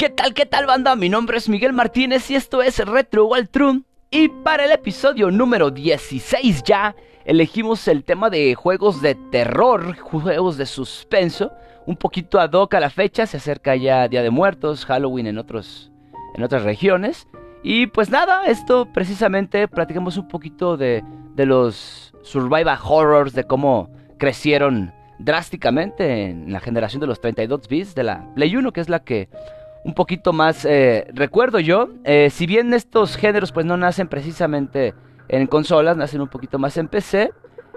¿Qué tal, qué tal banda? Mi nombre es Miguel Martínez y esto es Retro True. Y para el episodio número 16 ya, elegimos el tema de juegos de terror, juegos de suspenso. Un poquito ad hoc a la fecha, se acerca ya Día de Muertos, Halloween en, otros, en otras regiones. Y pues nada, esto precisamente platicamos un poquito de, de los survival horrors, de cómo crecieron drásticamente en la generación de los 32 bits de la Play 1, que es la que un poquito más eh, recuerdo yo. Eh, si bien estos géneros pues no nacen precisamente en consolas, nacen un poquito más en PC,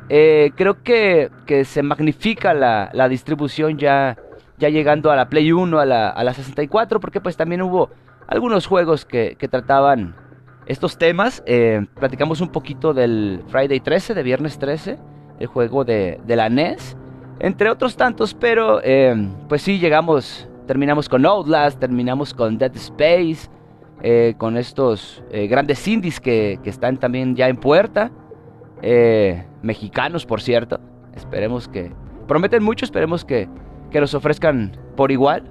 eh, creo que, que, se magnifica la, la, distribución ya, ya llegando a la Play 1, a la, a la 64, porque pues también hubo algunos juegos que, que trataban estos temas. platicamos un poquito del Friday 13, de Viernes 13, el juego de, de la NES entre otros tantos, pero pues sí, llegamos, terminamos con Outlast, terminamos con Dead Space, eh, con estos eh, grandes indies que, están también ya en puerta, mexicanos por cierto, esperemos que, prometen mucho, esperemos que, que los ofrezcan por igual.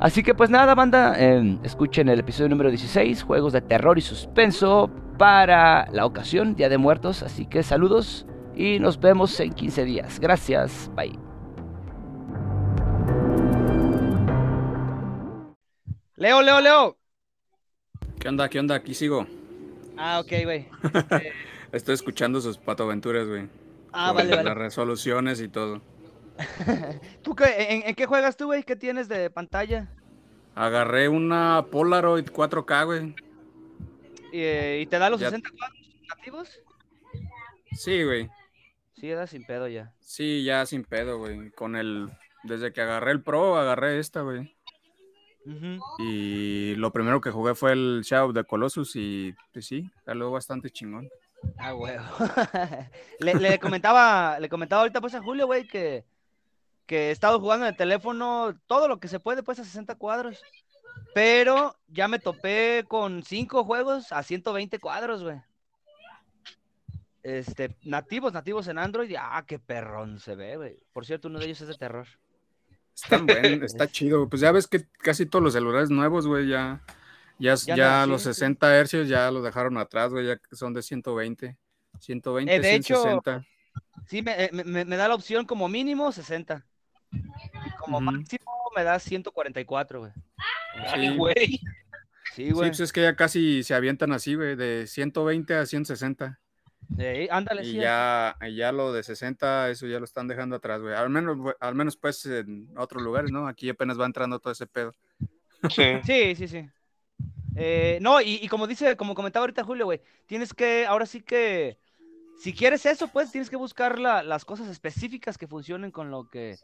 Así que pues nada, banda, escuchen el episodio número 16, juegos de terror y suspenso para la ocasión, Día de Muertos, así que saludos y nos vemos en 15 días. Gracias, bye. Leo, Leo, Leo. ¿Qué onda? ¿Qué onda? Aquí sigo. Ah, ok, güey. Estoy escuchando sus patoaventuras, güey. Ah, vale, vale. Las resoluciones y todo. ¿Tú qué, en, qué juegas tú, güey? ¿Qué tienes de pantalla? Agarré una Polaroid 4K, güey. ¿Y, te da los 60 cuadros nativos? Sí, güey. Sí, era sin pedo ya. Sí, ya sin pedo, güey. Con el. Desde que agarré el Pro, agarré esta, güey. Y lo primero que jugué fue el Shadow the Colossus y pues sí, salió bastante chingón. Ah, güey. le, comentaba, le comentaba ahorita pues a Julio, güey, que, que he estado jugando en el teléfono todo lo que se puede, pues a 60 cuadros. Pero ya me topé con 5 juegos a 120 cuadros, güey este, nativos, nativos en Android, ah, qué perrón se ve, güey. Por cierto, uno de ellos es de terror. Está bueno, está chido. Pues ya ves que casi todos los celulares nuevos, güey, ya, ya, ya, los 60 hercios ya los dejaron atrás, güey, ya son de 120. 120, eh, de Hecho, sí, eh, me, da la opción como mínimo 60. como máximo me da 144, güey. Sí, güey. Sí, güey. Sí, pues es que ya casi se avientan así, güey, de 120 a 160 y ya, ya lo de 60, eso ya lo están dejando atrás, güey. Al menos, al menos pues en otros lugares, ¿no? Aquí apenas va entrando todo ese pedo. Sí, sí, sí. sí. Eh, no, y, como dice, como comentaba ahorita Julio, güey, tienes que, ahora sí que, si quieres eso, pues tienes que buscar las cosas específicas que funcionen con lo que,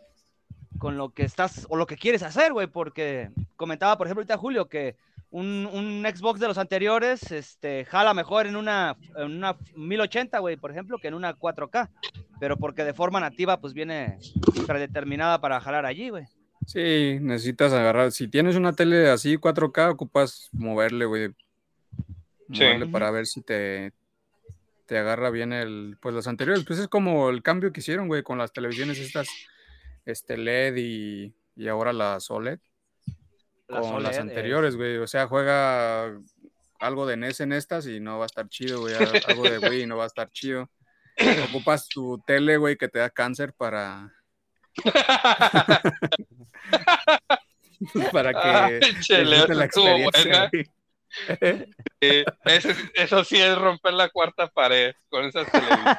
con lo que estás, o lo que quieres hacer, güey, porque comentaba, por ejemplo, ahorita Julio, que un, Xbox de los anteriores este, jala mejor en una, en una 1080, güey, por ejemplo, que en una 4K. Pero porque de forma nativa, pues viene predeterminada para jalar allí, güey. Sí, necesitas agarrar. Si tienes una tele así 4K, ocupas moverle, güey. Moverle para ver si te, te agarra bien el. Pues los anteriores. Pues es como el cambio que hicieron, güey, con las televisiones estas este LED y, y ahora las OLED con las anteriores, güey. O sea, juega algo de NES en estas y no va a estar chido, güey. Algo de Wii y no va a estar chido. Ocupas tu tele, güey, que te da cáncer para. para que Chele, la experiencia, eso, sí es romper la cuarta pared con esas televisiones.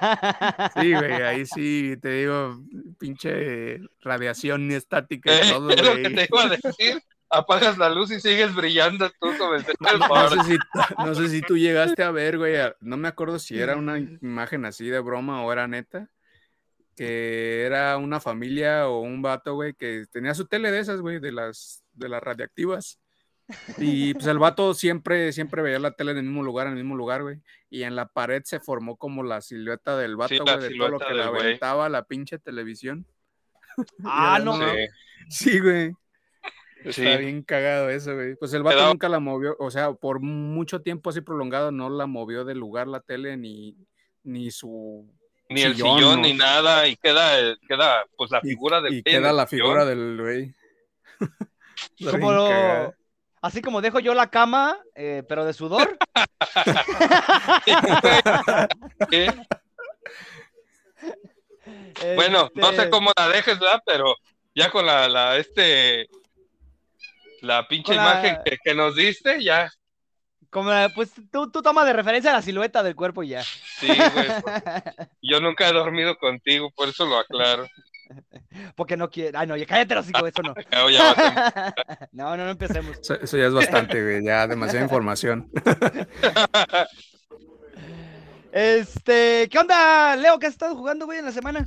Sí, güey, ahí sí te digo, pinche radiación estática y todo, güey. lo que te iba a decir apagas la luz y sigues brillando tú sobre el no, sé si, no sé si tú llegaste a ver, güey, no me acuerdo si era una imagen así de broma o era neta, que era una familia o un vato, güey, que tenía su tele de esas, güey, de las, de las radiactivas. Y pues el vato siempre, siempre veía la tele en el mismo lugar, en el mismo lugar, güey. Y en la pared se formó como la silueta del vato, güey, de todo lo que le aventaba la pinche televisión. Ah, no. Sí, güey. Está bien cagado eso, güey. Pues el vato nunca la movió, o sea, por mucho tiempo así prolongado no la movió del lugar la tele ni, ni su ni el sillón ni nada y queda queda pues la figura del y queda la figura del güey. como lo, Así como dejo yo la cama, eh, pero de sudor. ¿Qué? Bueno, no sé Este, cómo la dejes, ¿verdad? Pero ya con la, la este, la pinche la- imagen que, que nos diste, ya, Como, pues tú, tú tomas de referencia la silueta del cuerpo y ya. sí, güey. Yo nunca he dormido contigo, por eso lo aclaro. Porque no quiere. Ay, no, ya cállate los hijos, eso no. No, no, no empecemos. Eso, eso ya es bastante, güey. Ya demasiada información. Este, ¿qué onda, Leo? ¿Qué has estado jugando, güey, en la semana?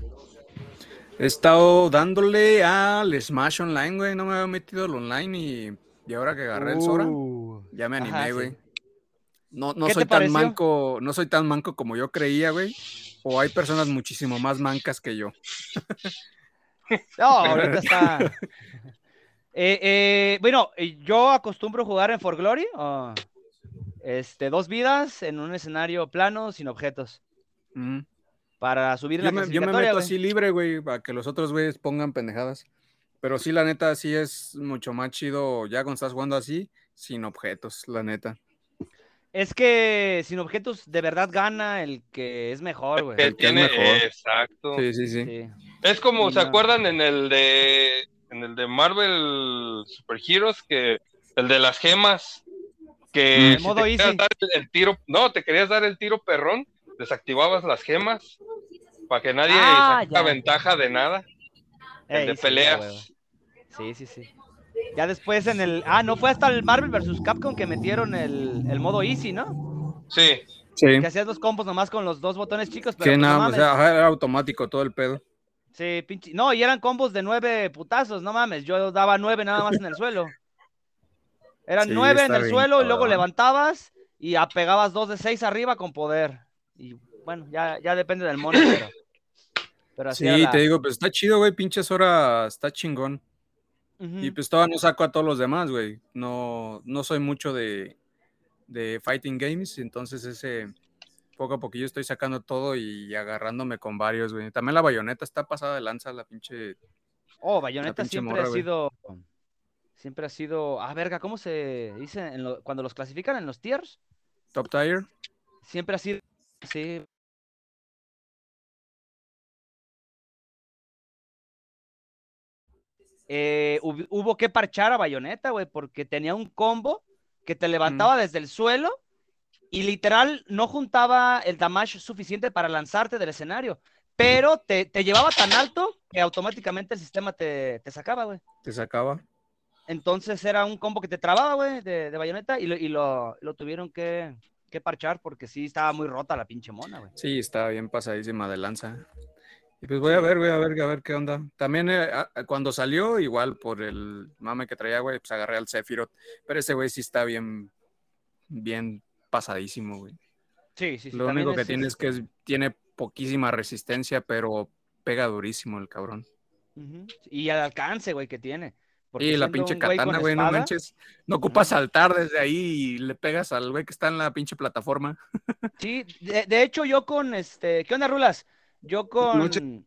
He estado dándole al Smash Online, güey. No me había metido al online y, y ahora que agarré el Sora, Uh, ya me ajá, animé, sí. güey. No, no ¿Qué soy tan pareció? manco, no soy tan manco como yo creía, güey. O hay personas muchísimo más mancas que yo. No, ahorita está. Eh, eh, bueno, eh, yo acostumbro jugar en For Glory. o, este, dos vidas en un escenario plano sin objetos. Mm. Para subir Yo la me, yo me meto así libre, güey, para que los otros güeyes pongan pendejadas. Pero sí, la neta, sí es mucho más chido ya cuando estás jugando así, sin objetos, la neta. Es que sin objetos de verdad gana el que es mejor, güey. El que es tiene, mejor. exacto. Sí, sí, sí. Sí. Es como, ¿se No. acuerdan en el de en el de Marvel Super Heroes que el de las gemas que Mm. El si modo te easy. dar el, el tiro, no, te querías dar el tiro perrón, desactivabas las gemas para que nadie Ah, sacara ventaja de nada. El Ey, de sí, peleas. Sí, sí, sí. Ya después en el. Ah, no fue hasta el Marvel vs. Capcom que metieron el, el modo Easy, ¿no? Sí, Sí. Que hacías los combos nomás con los dos botones chicos, pero Que pues, no nada, o sea, era automático todo el pedo. Sí, pinche. No, y eran combos de nueve putazos, no mames. Yo daba nueve nada más en el suelo. Eran Sí, nueve en el suelo y luego levantabas y apegabas dos de seis arriba con poder. Y bueno, ya, ya depende del mono, pero. Pero así Sí, la- te digo, pues está chido, güey, pinches hora, está chingón. Y pues todavía no saco a todos los demás, güey. No, no soy mucho de, de fighting games, entonces ese poco a poquillo estoy sacando todo y agarrándome con varios, güey. También la bayoneta está pasada de lanza, la pinche. Oh, Bayonetta pinche siempre morra, ha güey. sido. Siempre ha sido. Ah, verga, ¿cómo se dice? en lo- cuando los clasifican en los tiers? Top tier. Siempre ha sido. Sí. Eh, hub- hubo que parchar a Bayonetta, güey, porque tenía un combo que te levantaba desde el suelo y literal no juntaba el damage suficiente para lanzarte del escenario, pero te, te llevaba tan alto que automáticamente el sistema te, te sacaba, güey. Te sacaba. Entonces era un combo que te trababa, güey, de, de bayoneta y lo, y lo, lo tuvieron que, que parchar porque sí estaba muy rota la pinche mona, güey. Sí, está bien pasadísima de lanza. Y pues voy a ver, voy a ver, a ver qué onda. También eh, cuando salió, igual por el mame que traía, güey, pues agarré al Sephiroth. Pero ese güey sí está bien, bien pasadísimo, güey. Sí, sí, sí. Lo único que es, tiene es que este, tiene poquísima resistencia, pero pega durísimo el cabrón. Y el alcance, güey, que tiene. Porque Y la pinche katana, güey, no manches. No ocupas saltar desde ahí y le pegas al güey que está en la pinche plataforma. Sí, de, de hecho yo con este, ¿qué onda, Rulas? Yo con.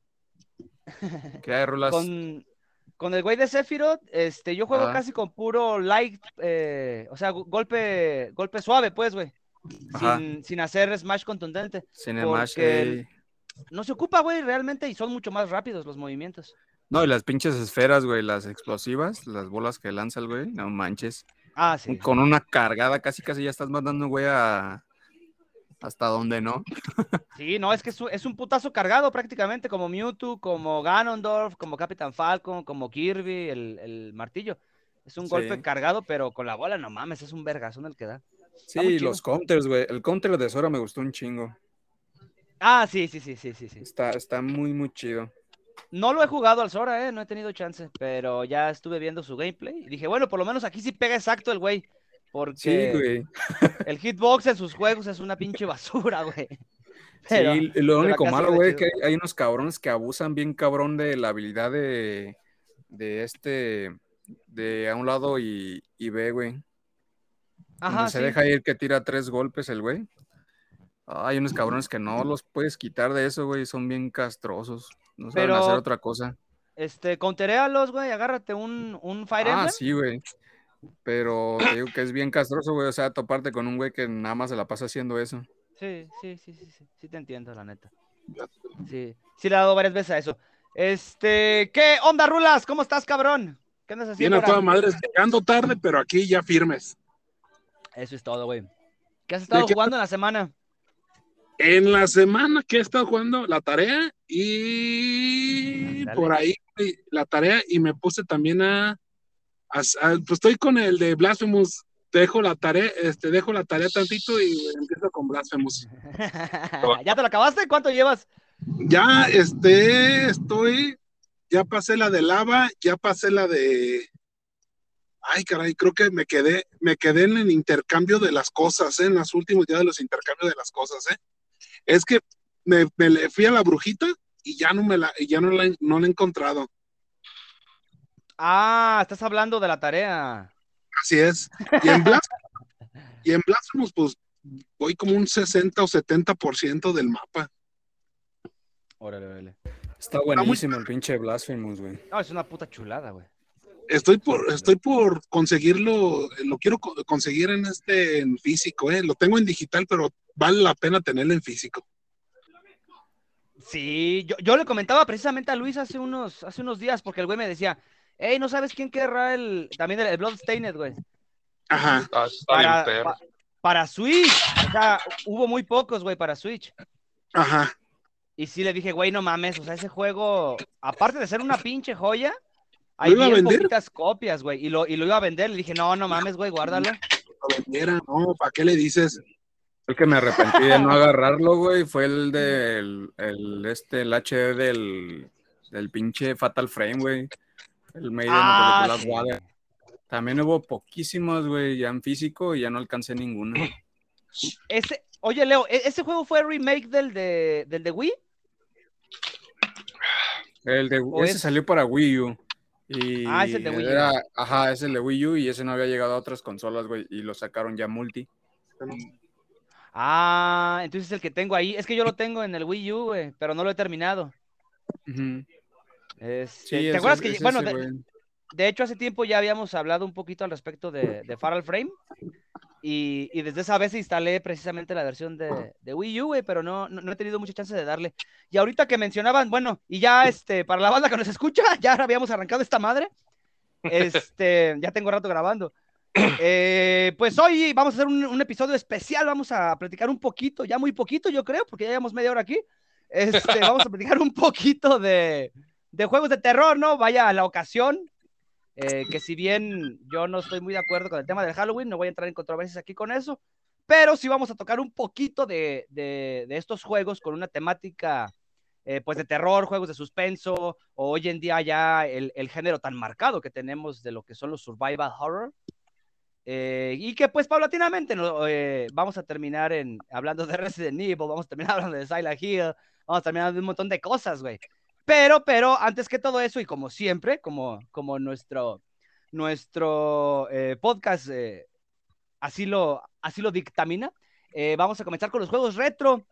Que hay rulas. con, con el güey de Sephiroth, este, yo juego casi con puro light, eh, o sea, go- golpe, golpe suave, pues, güey. Sin, sin hacer smash contundente. Sin el mash, porque ey. el- No se ocupa, güey, realmente, y son mucho más rápidos los movimientos. No, y las pinches esferas, güey, las explosivas, las bolas que lanza el güey, no manches. Ah, sí. Con una cargada, casi casi ya estás mandando, güey, a hasta donde no. Sí, no, es que es un, putazo cargado prácticamente, como Mewtwo, como Ganondorf, como Capitán Falcon, como Kirby, el, el martillo. Es un Sí. golpe cargado, pero con la bola, no mames, es un vergazón el que da. Sí, los counters, güey. El counter de Sora me gustó un chingo. Ah, sí, sí, sí, sí, sí, sí. Está, está muy, muy chido. No lo he jugado al Sora, eh, no he tenido chance, pero ya estuve viendo su gameplay y dije, bueno, por lo menos aquí sí pega exacto el güey, Sí, porque güey. el hitbox en sus juegos es una pinche basura, güey. Pero- sí, lo único sí malo, güey, es que hay, hay unos cabrones que abusan bien cabrón de la habilidad de, de este, de a un lado y, y B, güey. Ajá, Donde se sí. deja ir que tira tres golpes el güey. Hay unos cabrones que no los puedes quitar de eso, güey. Son bien castrosos. No saben Pero- hacer otra cosa. Este, conteréalos, güey, agárrate un, un Fire Ah, Emblem. sí, güey. Pero te digo que es bien castroso, güey. O sea, toparte con un güey que nada más se la pasa haciendo eso. Sí, sí, sí, sí, sí. Sí te entiendo, la neta. Sí, sí le he dado varias veces a eso. Este, ¿qué onda, Rulas? ¿Cómo estás, cabrón? ¿Qué andas haciendo? Bien a toda madre, llegando tarde, pero aquí ya firmes. Eso es todo, güey. ¿Qué has estado jugando en la semana? En la semana que he estado jugando la tarea y por ahí la tarea y me puse también a, pues estoy con el de Blasphemous dejo la tarea, este, dejo la tarea tantito y empiezo con Blasphemous. ¿Ya te lo acabaste? ¿Cuánto llevas? Ya, este, estoy, ya pasé la de lava, ya pasé la de, ay caray, creo que me quedé, me quedé en el intercambio de las cosas, ¿eh? en los últimos días de los intercambios de las cosas, ¿eh? Es que me, me fui a la brujita y ya no me la, ya no la, no la he encontrado. Ah, estás hablando de la tarea. Así es. Y en y en Blasphemous, pues voy como un 60 o 70% del mapa. Órale, órale. Está buenísimo el pinche Blasphemous, güey. No, es una puta chulada, güey. Estoy por, estoy por conseguirlo, lo quiero conseguir en este en físico, eh. Lo tengo en digital, pero vale la pena tenerlo en físico. Sí, yo, yo le comentaba precisamente a Luis hace unos, hace unos días, porque el güey me decía, Ey, ¿no sabes quién querrá el también el, Bloodstained, güey? Ajá. Ah, para, para Switch. O sea, hubo muy pocos, güey, para Switch. Ajá. Y sí le dije, güey, no mames, o sea, ese juego, aparte de ser una pinche joya, hay bien poquitas copias, güey, y lo, y lo iba a vender. Le dije, no, no mames, güey, guárdalo. Lo vendiera, no, ¿para qué le dices? El que me arrepentí de no agarrarlo, güey, fue el del, el, este, el HD del, del pinche Fatal Frame, güey. El Maiden ah, También hubo poquísimos, güey, ya en físico y ya no alcancé ninguno. Ese, oye, Leo, ¿e-, ¿ese juego fue remake del de, del de Wii? El de, ese salió para Wii U. Y ah, es el de Wii U. ajá, es el de Wii U y ese no había llegado a otras consolas, güey, y lo sacaron ya multi. Ah, entonces el que tengo ahí, es que yo lo tengo en el Wii U, güey, pero no lo he terminado. Este, ¿Te acuerdas que, bueno, de, hecho hace tiempo ya habíamos hablado un poquito al respecto de, de Faral Frame y, desde esa vez instalé precisamente la versión de, de Wii U, pero no, no, he tenido mucha chance de darle. Y ahorita que mencionaban, bueno, y ya este, para la banda que nos escucha, ya habíamos arrancado esta madre. Este, ya tengo rato grabando. Eh, pues hoy vamos a hacer un, episodio especial, vamos a platicar un poquito, ya muy poquito yo creo, porque ya llevamos media hora aquí. Este, vamos a platicar un poquito de, de juegos de terror, ¿no? Vaya la ocasión. Eh, que si bien yo no estoy muy de acuerdo con el tema del Halloween, no voy a entrar en controversias aquí con eso, pero sí vamos a tocar un poquito de, de, estos juegos con una temática eh, pues de terror, juegos de suspenso, o hoy en día ya el, el, género tan marcado que tenemos de lo que son los survival horror. Eh, y que pues paulatinamente ¿no? vamos a terminar en, hablando de Resident Evil, vamos a terminar hablando de Silent Hill, vamos a terminar de un montón de cosas, güey. Pero, pero, antes que todo eso, y como siempre, como, como nuestro, nuestro eh, podcast eh, así, lo, así lo dictamina, eh, vamos a comenzar con los juegos retro.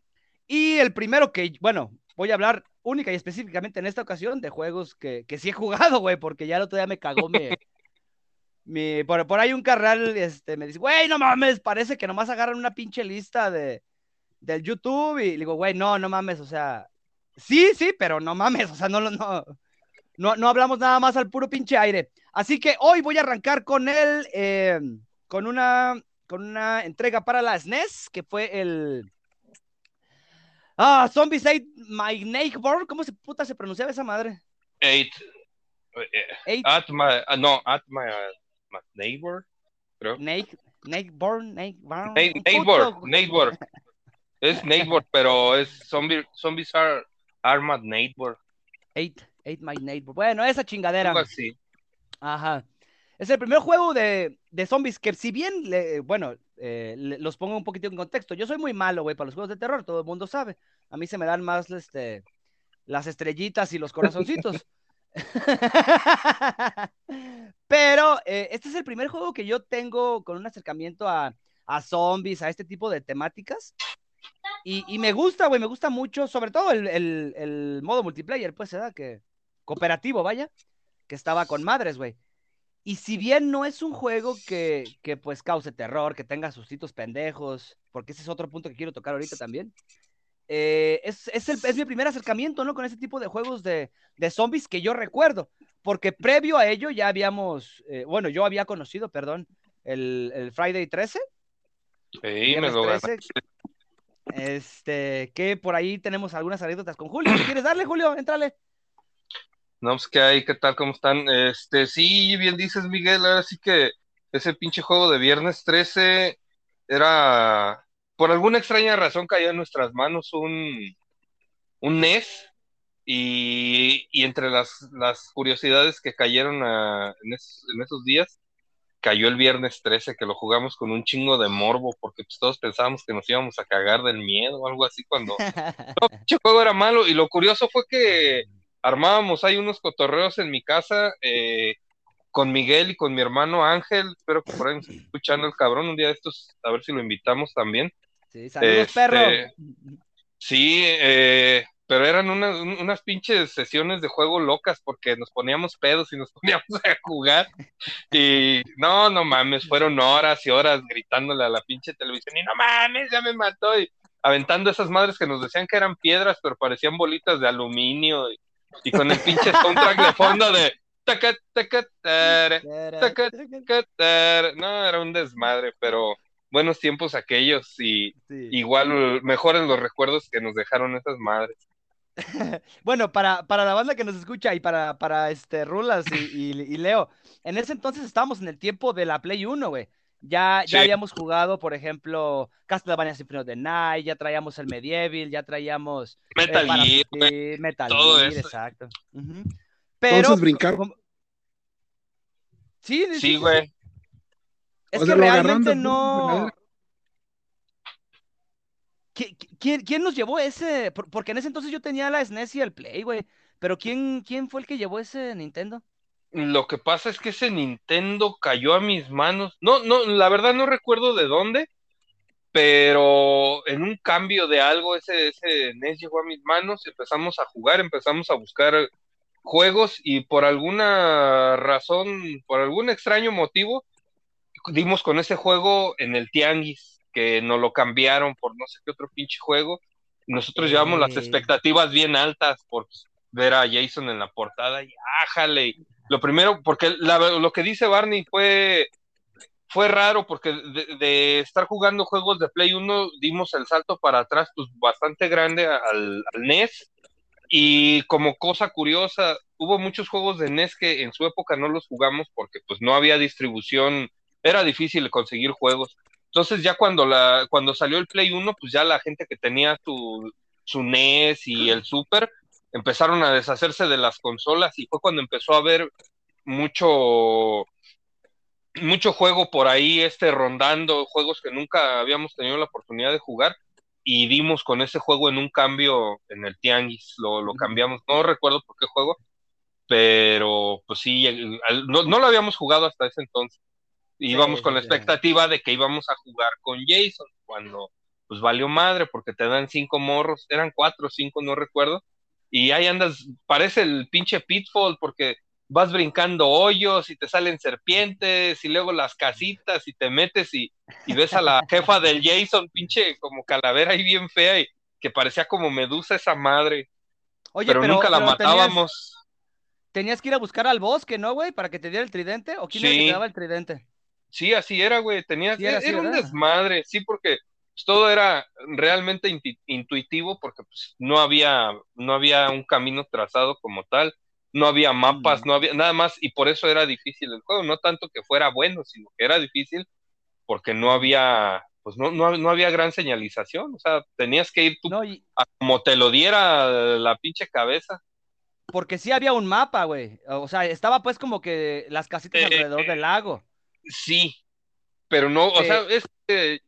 Y el primero que, bueno, voy a hablar única y específicamente en esta ocasión de juegos que, que sí he jugado, güey, porque ya el otro día me cagó mi, mi por, por ahí un carnal este, me dice, güey, no mames, parece que nomás agarran una pinche lista de, del YouTube y le digo, güey, no, no mames, o sea, Sí, sí, pero no mames, o sea, no, no, no, no hablamos nada más al puro pinche aire. Así que hoy voy a arrancar con él, eh, con, una, con una entrega para las SNES, que fue el... Ah, Zombies 8 My Neighbor, ¿cómo se puta se pronunciaba esa madre? Eight. Eight. At my, uh, no, at my, uh, neighbor, creo. neighbor, neighbor. Neighbor, neighbor. Es neighbor, pero es zombie, zombies are Armad Neighbor. Eight, Eight My Neighbor. Bueno, esa chingadera. Ajá. Es el primer juego de, de zombies que si bien, bueno, eh, los pongo un poquito en contexto. Yo soy muy malo, güey, para los juegos de terror, todo el mundo sabe. A mí se me dan más este, las estrellitas y los corazoncitos. Pero eh, este es el primer juego que yo tengo con un acercamiento a, a zombies, a este tipo de temáticas. Y, me gusta, güey, me gusta mucho, sobre todo el, modo multiplayer, pues, ¿verdad? Que cooperativo, vaya, que estaba con madres, güey. Y si bien no es un juego que, que pues cause terror, que tenga sustitos pendejos, porque ese es otro punto que quiero tocar ahorita también, eh, es, es, el, es, mi primer acercamiento, ¿no? Con ese tipo de juegos de, de zombies que yo recuerdo, porque previo a ello ya habíamos, eh, bueno, yo había conocido, perdón, el, el Friday 13. Sí, me lo 13, Este, que por ahí tenemos algunas anécdotas con Julio. ¿Quieres darle, Julio? Entrale. No, pues que hay, ¿qué tal? ¿Cómo están? Este, sí, bien dices, Miguel, ahora sí que ese pinche juego de viernes 13 era, por alguna extraña razón cayó en nuestras manos un, un NES y, y entre las, las, curiosidades que cayeron en, esos, días, cayó el viernes 13 que lo jugamos con un chingo de morbo porque pues, todos pensábamos que nos íbamos a cagar del miedo o algo así cuando no, pinche juego era malo y lo curioso fue que armábamos ahí unos cotorreos en mi casa eh, con Miguel y con mi hermano Ángel. Espero que por ahí nos escuchando el cabrón un día de estos, a ver si lo invitamos también. Sí, saludos, este, perro. Sí, eh, pero eran unas, unas pinches sesiones de juego locas porque nos poníamos pedos y nos poníamos a jugar. Y no, no mames, fueron horas y horas gritándole a la pinche televisión y no mames, ya me mató. Y aventando esas madres que nos decían que eran piedras, pero parecían bolitas de aluminio. Y, y con el pinche soundtrack de fondo de no, era un desmadre, pero buenos tiempos aquellos y sí. igual mejores los recuerdos que nos dejaron esas madres. bueno, para, para la banda que nos escucha y para, para este Rulas y, y, y Leo, en ese entonces estábamos en el tiempo de la Play 1, güey. Ya, sí. ya habíamos jugado, por ejemplo, Castlevania Symphony of the Night, ya traíamos el Medieval, ya traíamos Metal eh, Gear, sí, Metal Gear, eso. exacto. Uh -huh. Pero Entonces brincar. como- Sí, Sí, güey. Es O que sea, realmente de no. ¿Qui- qui- ¿Quién, quién nos llevó ese? Por- Porque en ese entonces yo tenía la SNES y el Play, güey. Pero ¿quién, quién fue el que llevó ese Nintendo? Lo que pasa es que ese Nintendo cayó a mis manos. No, no, la verdad no recuerdo de dónde, pero en un cambio de algo ese, ese NES llegó a mis manos, empezamos a jugar, empezamos a buscar juegos y por alguna razón, por algún extraño motivo, dimos con ese juego en el Tianguis, que nos lo cambiaron por no sé qué otro pinche juego. Nosotros llevamos las expectativas bien altas por ver a Jason en la portada y ájale. Lo primero, porque la- lo que dice Barney fue, fue raro, porque de, de estar jugando juegos de Play 1 dimos el salto para atrás, pues bastante grande al, al NES. Y como cosa curiosa, hubo muchos juegos de NES que en su época no los jugamos porque pues no había distribución, era difícil conseguir juegos. Entonces ya cuando la cuando salió el Play 1, pues ya la gente que tenía su, su NES y el Super empezaron a deshacerse de las consolas y fue cuando empezó a haber mucho mucho juego por ahí este rondando, juegos que nunca habíamos tenido la oportunidad de jugar y dimos con ese juego en un cambio en el Tianguis, lo, lo cambiamos, no recuerdo por qué juego, pero pues sí, no, no lo habíamos jugado hasta ese entonces. Íbamos Sí, con la sí, sí. expectativa de que íbamos a jugar con Jason, cuando pues valió madre porque te dan cinco morros, eran cuatro o cinco, no recuerdo, y ahí andas, parece el pinche Pitfall porque vas brincando hoyos y te salen serpientes y luego las casitas y te metes y, y ves a la jefa del Jason, pinche como calavera ahí bien fea y que parecía como medusa esa madre, Oye, pero, nunca la pero matábamos. Tenías, que ir a buscar al bosque, ¿no, güey? Para que te diera el tridente. ¿O quién era el que Sí. te daba el tridente? Sí, así era, güey. Tenías, Sí, era era, así, un desmadre, sí, porque pues, todo era realmente intuitivo, porque pues, no había, no había un camino trazado como tal, no había mapas, Mm. no había nada más, y por eso era difícil el juego, no tanto que fuera bueno, sino que era difícil porque no había, pues no, no, no había gran señalización, o sea, tenías que ir tú No, y a como te lo diera la pinche cabeza. porque sí había un mapa, güey. O sea, estaba pues como que las casitas Eh, alrededor eh, del lago. Sí, pero no, o sea, es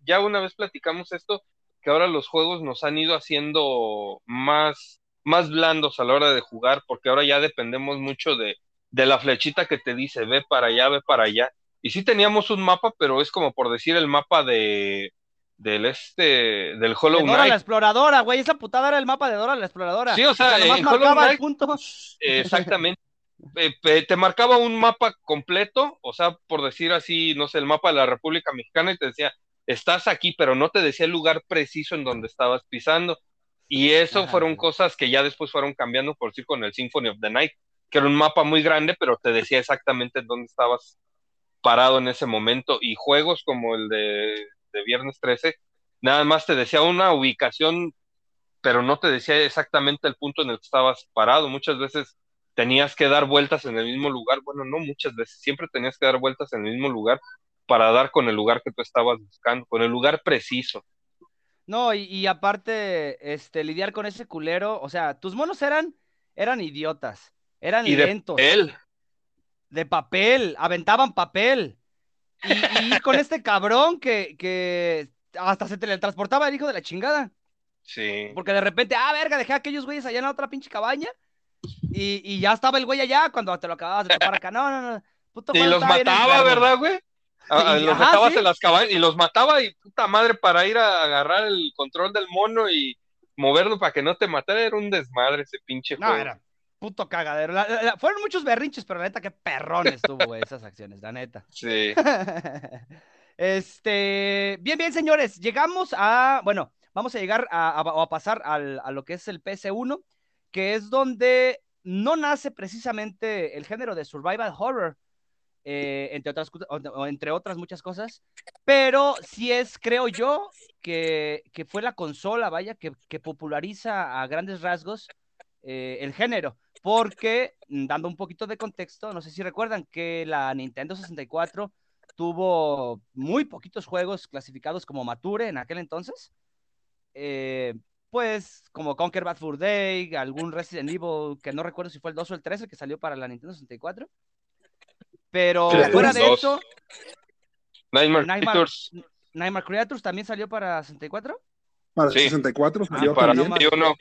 ya una vez platicamos esto, que ahora los juegos nos han ido haciendo más, más blandos a la hora de jugar, porque ahora ya dependemos mucho de, de la flechita que te dice, ve para allá, ve para allá. Y sí teníamos un mapa, pero es como por decir el mapa de del este del Hollow De Dora la exploradora, güey. Esa putada era el mapa de Dora la exploradora. Sí, o sea, nomás en marcaba Hollow el Knight, punto. Exactamente. Eh, te marcaba un mapa completo, o sea, por decir así, no sé, el mapa de la República Mexicana y te decía, estás aquí, pero no te decía el lugar preciso en donde estabas pisando. Y eso fueron cosas que ya después fueron cambiando, por decir, con el Symphony of the Night, que era un mapa muy grande, pero te decía exactamente dónde estabas parado en ese momento. Y juegos como el de, de Viernes 13, nada más te decía una ubicación, pero no te decía exactamente el punto en el que estabas parado. Muchas veces tenías que dar vueltas en el mismo lugar. Bueno, no muchas veces, siempre tenías que dar vueltas en el mismo lugar para dar con el lugar que tú estabas buscando, con el lugar preciso. No, y, aparte, este, lidiar con ese culero, o sea, tus monos eran, eran idiotas, eran y lentos. De papel. De papel, aventaban papel. Y, y con este cabrón que, que hasta se teletransportaba el hijo de la chingada. Sí. Porque de repente, ah, verga, dejé a aquellos güeyes allá en la otra pinche cabaña. Y, y ya estaba el güey allá cuando te lo acababas de topar acá. No, no, no. Puto y los mataba, ¿verdad, güey? los dejabas en las cabañas y los mataba y puta madre para ir a agarrar el control del mono y moverlo para que no te matara. Era un desmadre ese pinche juego. No, era puto cagadero. fueron muchos berrinches, pero la neta, qué perrones tuvo esas acciones, la neta. Sí. este, bien, bien, señores, llegamos a, bueno, vamos a llegar a, a, pasar al, a lo que es el PS1, que es donde no nace precisamente el género de survival horror, eh, entre, otras, entre otras muchas cosas, pero sí es, creo yo, que, que fue la consola, vaya, que, que populariza a grandes rasgos eh, el género, porque, mm, dando un poquito de contexto, no sé si recuerdan que la Nintendo 64 tuvo muy poquitos juegos clasificados como mature en aquel entonces. Eh, pues como Conquer Bad Fur Day, algún Resident Evil que no recuerdo si fue el 2 o el 13 que salió para la Nintendo 64. Pero fuera de eso. Nightmare, Creatures. Nightmare Creatures también salió para 64. Para 64 salió ah, para también. No.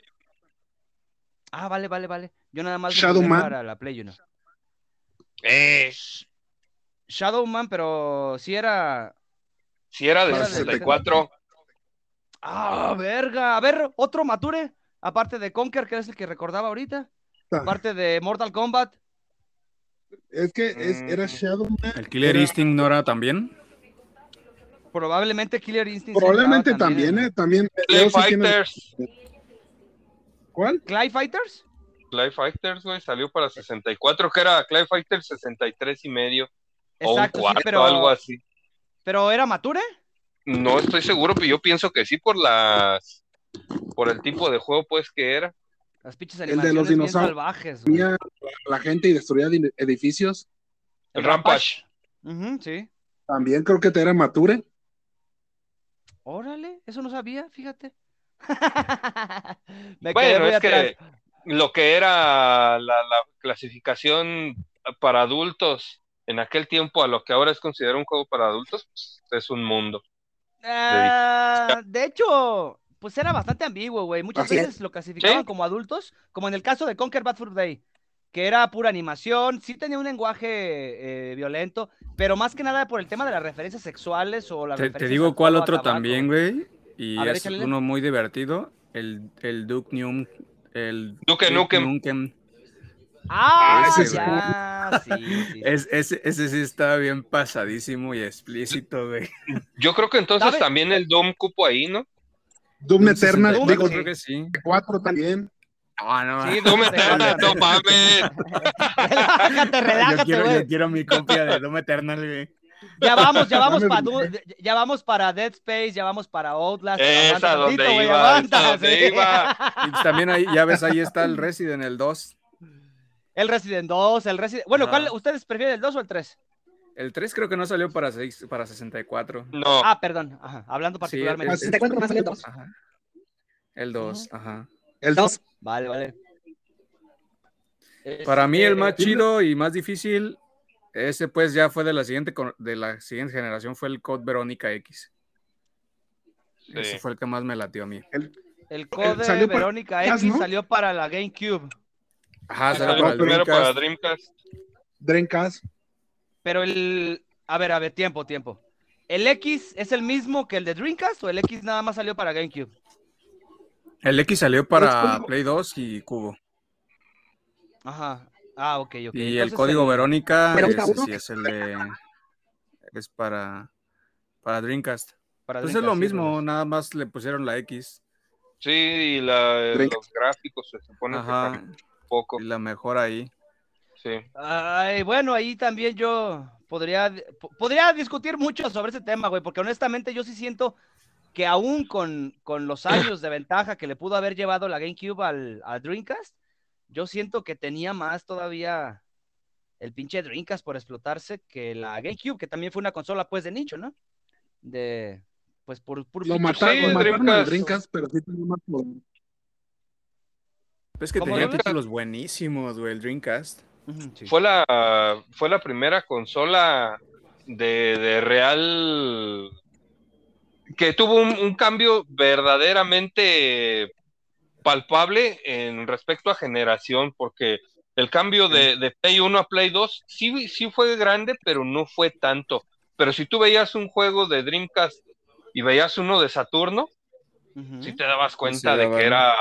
Ah, vale, vale, vale. Yo nada más Shadowman. para la Play 1. Eh. Shadowman, pero si era. Si era de 64. Ah, verga. A ver, otro Mature. Aparte de Conker, que es el que recordaba ahorita. Ah. Aparte de Mortal Kombat. Es que es, era mm. Shadowman. ¿El Killer Instinct no era también? Probablemente Killer Instinct. Probablemente también, ¿eh? También. Clay Fighters. ¿Cuál? ¿Clay Fighters? Clay Fighters, güey, salió para 64, que era Clay Fighters 63 y medio. Exacto, o un cuarto, pero, algo así. ¿Pero era Mature? No estoy seguro, pero yo pienso que sí por las por el tipo de juego pues que era. Las pinches animaciones el de los dinosaurios salvajes. La gente y destruía edificios. El Rampage. sí. También creo que te era Mature. Órale, eso no sabía, fíjate. bueno, es que lo que era la, clasificación para adultos en aquel tiempo a lo que ahora es considerado un juego para adultos, pues, es un mundo. Ah, de hecho, pues era bastante ambiguo, güey. Muchas veces lo clasificaban como adultos, como en el caso de Conquer Bad Fur Day, que era pura animación, sí tenía un lenguaje eh, violento, pero más que nada por el tema de las referencias sexuales o las Te, te digo cuál otro también, güey, y es uno muy divertido, el, el Duke Nukem. El Duke, Nukem. Ah, ese ya, sí, ese, sí estaba bien pasadísimo y explícito, güey. Yo creo que entonces también el Doom cupo ahí, ¿no? Doom Eternal, Doom, digo, creo que sí. 4 también. Ah, no, sí, Doom Eternal, no mames. relájate, relájate, yo quiero, yo quiero mi copia de Doom Eternal, güey. Ya vamos, ya vamos, para, ya vamos para Dead Space, ya vamos para Outlast. Esa donde iba, donde iba. Y pues también ahí, ya ves, ahí está el Resident, el 2. El Resident 2, el Resident... Bueno, ¿cuál, ¿ustedes prefieren el 2 o el 3? El 3 creo que no salió para, 6, para 64. No. Ah, perdón. Ajá. Hablando particularmente. Sí, el, 64 más salió el 2. Ajá. El 2, ajá. El 2. Vale, vale. Para mí el más chido y más difícil ese pues ya fue de la siguiente, de la siguiente generación, fue el Code Verónica X. Ese fue el que más me latió a mí. El, el Code Verónica X salió para la GameCube. Ajá, salió, para primero para Dreamcast. Dreamcast. Pero el, a ver, a ver, tiempo, tiempo. ¿El X es el mismo que el de Dreamcast o el X nada más salió para GameCube? El X salió para Play 2 y Cubo. Ajá. Ah, ok, ok. Y el Entonces, código el- Verónica, ese sí es el de. Es para, para Dreamcast. para Pues es Dreamcast, lo mismo, nada más le pusieron la X. Sí, y la- los gráficos se supone Ajá. Poco. Y la mejor ahí. Sí. Ay, bueno, ahí también yo podría, po- podría discutir mucho sobre ese tema, güey, porque honestamente yo sí siento que aún con, con los años de ventaja que le pudo haber llevado la GameCube al, al Dreamcast, yo siento que tenía más todavía el pinche Dreamcast por explotarse que la GameCube, que también fue una consola pues de nicho, ¿no? De, pues por, por Lo mataron, Sí, al. Dreamcast, pero sí tenía más poder. Es que ¿Cómo tenía títulos buenísimos, güey, el Dreamcast. Sí. Fue la, fue la primera consola de, de real que tuvo un, un cambio verdaderamente palpable en respecto a generación, porque el cambio de, de Play 1 a Play 2 sí, sí fue grande, pero no fue tanto. Pero si tú veías un juego de Dreamcast y veías uno de Saturno, Ujú. sí te dabas cuenta Sí, de que era,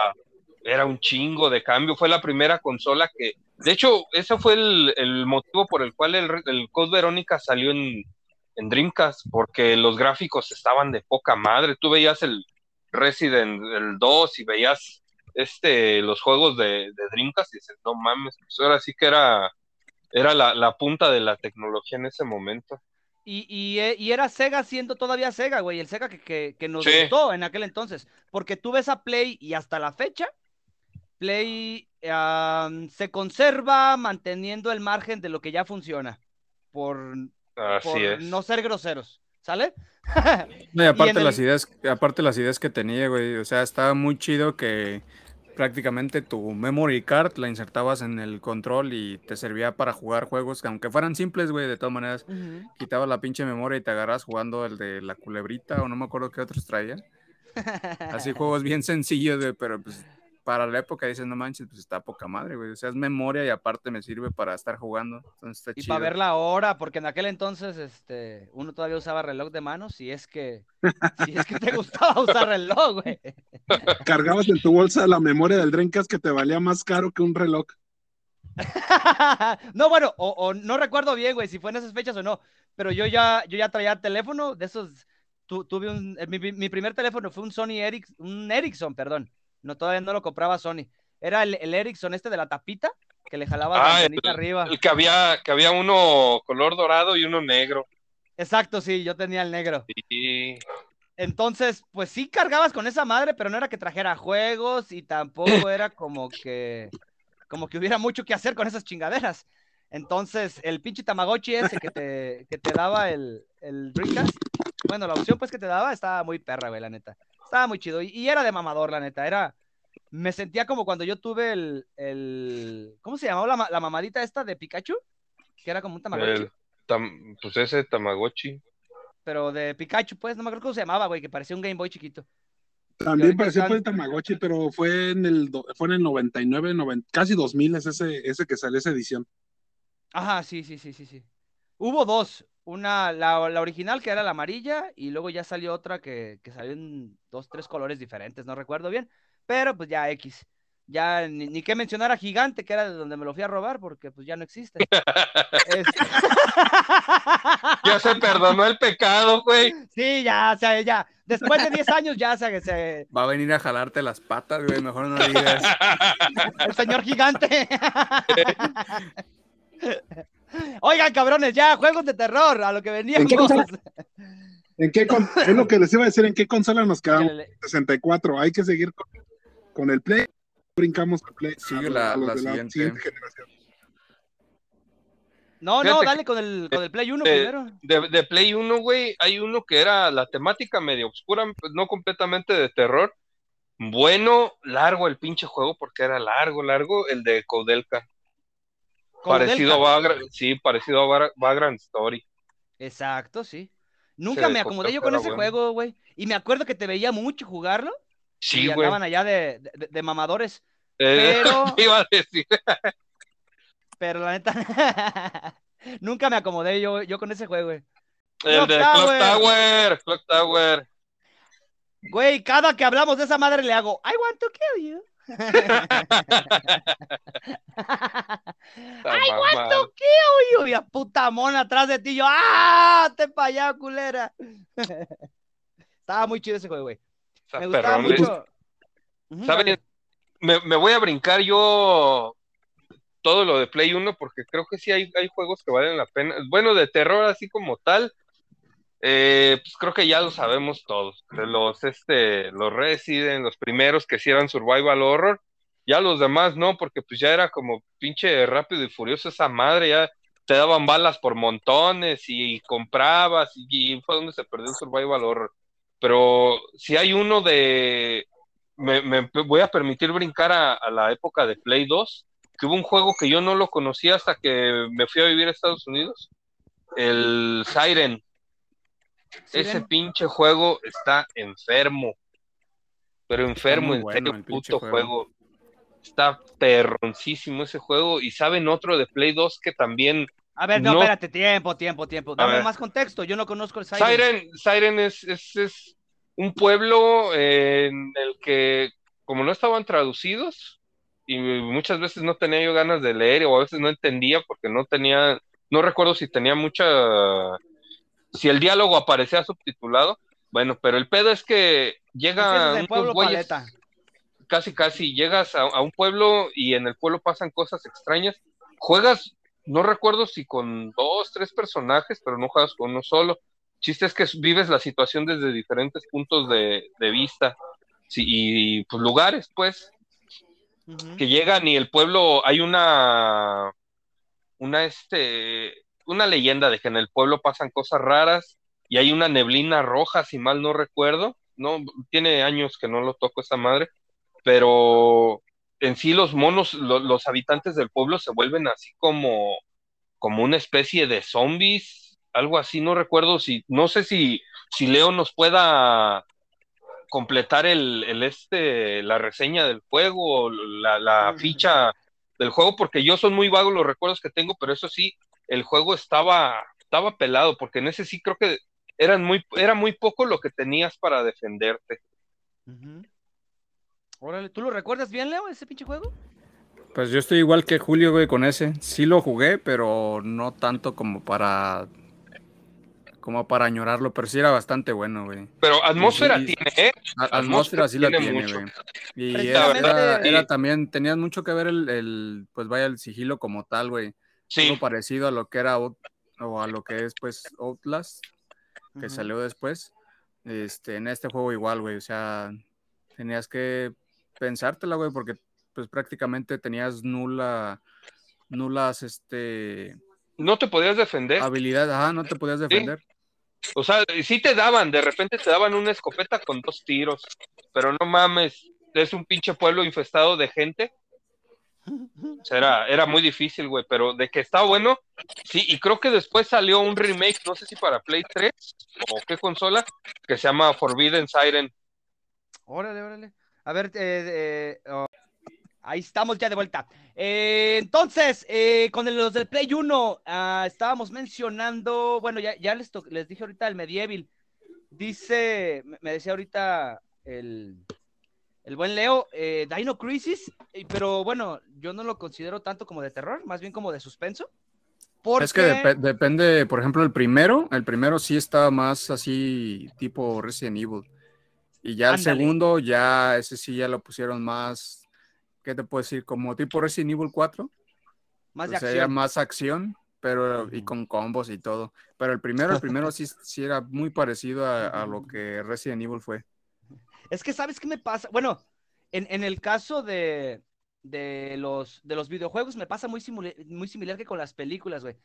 era un chingo de cambio. Fue la primera consola que, de hecho, ese fue el, el motivo por el cual el, el Code Verónica salió en, en Dreamcast, porque los gráficos estaban de poca madre. Tú veías el Resident el 2 y veías este los juegos de, de Dreamcast y dices, no mames, pues ahora sí que era, era la, la punta de la tecnología en ese momento. Y, y, eh, y era Sega siendo todavía Sega, güey, el Sega que, que, que nos Sí. gustó en aquel entonces. Porque tú ves a Play y hasta la fecha, Play se conserva manteniendo el margen de lo que ya funciona. Por, Así por es. no ser groseros, ¿sale? No, y aparte en las el- ideas, aparte las ideas que tenía, güey. O sea, estaba muy chido que prácticamente tu memory card la insertabas en el control y te servía para jugar juegos que aunque fueran simples, güey, de todas maneras, quitabas la pinche memoria y te agarras jugando el de la culebrita o no me acuerdo qué otros traía. Así juegos bien sencillos, güey, pero pues para la época dices, no manches, pues está poca madre, güey. O sea, es memoria y aparte me sirve para estar jugando. Entonces está Y chido. para ver la hora, porque en aquel entonces este, uno todavía usaba reloj de mano, si es que, si es que te gustaba usar reloj, güey. Cargabas en tu bolsa la memoria del Dreamcast que te valía más caro que un reloj. no, bueno, o, o no recuerdo bien, güey, si fue en esas fechas o no, pero yo ya, yo ya traía teléfono de esos, tu- tuve un, eh, mi, mi- mi primer teléfono fue un Sony Ericsson, un Ericsson, perdón, no, todavía no lo compraba Sony, era el, el Ericsson este de la tapita, que le jalaba la Ah, el- arriba, El que había, que había uno color dorado y uno negro. exacto, sí, yo tenía el negro, Y entonces, pues sí cargabas con esa madre, pero no era que trajera juegos y tampoco era como que, como que hubiera mucho que hacer con esas chingaderas. Entonces, el pinche Tamagotchi ese que te, que te daba el, el Dreamcast, bueno, la opción pues que te daba estaba muy perra, güey, la neta. Estaba muy chido y, y era de mamador, la neta. Era, me sentía como cuando yo tuve el, el ¿cómo se llamaba la, ma- la mamadita esta de Pikachu? Que era como un Tamagotchi, el, tam- pues ese Tamagotchi. pero de Pikachu, pues, no me acuerdo cómo se llamaba, güey, que parecía un Game Boy chiquito. También parecía están- fue el Tamagotchi, pero fue en el fue en el 99, 90, casi 2000 es ese, ese que salió esa edición. Ajá, sí, sí, sí, sí, sí. Hubo dos. Una, la, la original que era la amarilla y luego ya salió otra que, que salió en dos, tres colores diferentes, no recuerdo bien, pero pues ya X. Ya ni, ni qué mencionar a Gigante, que era de donde me lo fui a robar, porque pues ya no existe. Este- Ya se perdonó el pecado, güey. Sí, ya, o sea, ya. Después de 10 años ya se, se- Va a venir a jalarte las patas, güey. Mejor no digas. el señor Gigante. Oigan, cabrones, ya, juegos de terror, a lo que veníamos. ¿En qué consola? ¿En qué con- es lo que les iba a decir, ¿en qué consola nos quedamos? Dale, 64. Hay que seguir con, con el Play. Brincamos al Play. Sigue a- la- a los la de siguiente. generación. No, no, dale con el, con el Play 1 eh, primero. De, de Play 1, güey, hay uno que era la temática medio oscura, pues, no completamente de terror. Bueno, largo el pinche juego porque era largo, largo, el de Codelca. Parecido a sí, parecido a Vagrant Story. Exacto, sí. Nunca me acomodé yo con ese bueno. juego, güey. Y me acuerdo que te veía mucho jugarlo. Sí, güey. andaban allá de, de- de mamadores. Eh, pero- iba a decir. Pero la neta, nunca me acomodé yo, yo con ese juego, güey. El Clock de Tower. Clock Tower, Clock Tower. Güey, cada que hablamos de esa madre le hago, I want to kill you. ¡Ay, cuánto qué! Oye, puta mona atrás de ti. Yo, ¡ah! Te pa' allá, culera. Estaba muy chido ese juego, güey. Me gustaba mucho. ¿Saben? Me, me, voy a brincar yo todo lo de Play 1 porque creo que sí hay, hay juegos que valen la pena. Bueno, de terror así como tal, eh, pues creo que ya lo sabemos todos. Los, este, los Resident, los primeros que sí Survival Horror, ya los demás no, porque pues ya era como pinche rápido y furioso esa madre, ya te daban balas por montones y comprabas y, fue donde se perdió el Survival Horror. Pero si hay uno de... Me, voy a permitir brincar a, a la época de Play 2, que hubo un juego que yo no lo conocía hasta que me fui a vivir a Estados Unidos, el Siren. Ese pinche juego está enfermo. Pero enfermo, en serio, puto juego. Está perroncísimo ese juego. Y saben otro de Play 2 que también. A ver, no, espérate, tiempo, tiempo, tiempo. Dame más contexto. Yo no conozco el Siren. Siren, Siren es, es, un pueblo en el que, como no estaban traducidos, y muchas veces no tenía yo ganas de leer, o a veces no entendía porque no tenía, no recuerdo si tenía mucha si el diálogo aparecía subtitulado, bueno, pero el pedo es que llega un pueblo casi casi llegas a, un pueblo y en el pueblo pasan cosas extrañas, juegas, no recuerdo si con dos, tres personajes, pero no juegas con uno solo. chiste es que vives la situación desde diferentes puntos de, vista y pues lugares, pues, que llegan y el pueblo, hay una, una, este, una leyenda de que en el pueblo pasan cosas raras y hay una neblina roja, si mal no recuerdo. No, tiene años que no lo toco esta madre, pero en sí los monos, los habitantes del pueblo se vuelven así como, como una especie de zombies, algo así, no recuerdo si, no sé si, si Leo nos pueda completar el, el este, la reseña del juego, la, la ficha del juego, porque yo son muy vagos los recuerdos que tengo, pero eso sí, el juego estaba, estaba pelado, porque en ese sí creo que eran muy, era muy poco lo que tenías para defenderte. Órale, ¿tú lo recuerdas bien, Leo, ese pinche juego? Pues yo estoy igual que Julio, güey, con ese. Sí lo jugué, pero no tanto como para como para añorarlo, pero sí era bastante bueno, güey. Pero atmósfera tiene, ¿eh? Atmósfera, sí la tiene, güey. Y era, también, tenías mucho que ver el, el, pues vaya, el sigilo como tal, güey. Sí. parecido a lo que era o a lo que es pues Outlast, que salió después. Este, en este juego igual, güey, o sea, tenías que pensártela, güey, porque pues prácticamente tenías nula, nulas, este... No te podías defender. Habilidad, ajá, no te podías defender. O sea, sí te daban, de repente te daban una escopeta con dos tiros, pero no mames, es un pinche pueblo infestado de gente era, era muy difícil, güey, pero de que está bueno, sí, y creo que después salió un remake, no sé si para Play 3 o qué consola, que se llama Forbidden Siren. Órale, órale. A ver, eh, eh, oh, ahí estamos ya de vuelta. Eh, entonces, con los del Play 1, ah, estábamos mencionando, bueno, ya, ya les, les dije ahorita el Medieval. Dice, me decía ahorita el, el buen Leo, eh, Dino Crisis, pero bueno, yo no lo considero tanto como de terror, más bien como de suspenso. Es que depende, por ejemplo, el primero, el primero sí está más así tipo Resident Evil. Y ya el segundo, ya ese sí ya lo pusieron más, ¿qué te puedo decir? Como tipo Resident Evil 4. Más de acción. más acción, pero y con combos y todo. Pero el primero, el primero sí, sí era muy parecido a lo que Resident Evil fue. Es que, ¿sabes qué me pasa? Bueno, en, el caso de, los, de los videojuegos me pasa muy, muy similar que con las películas, güey.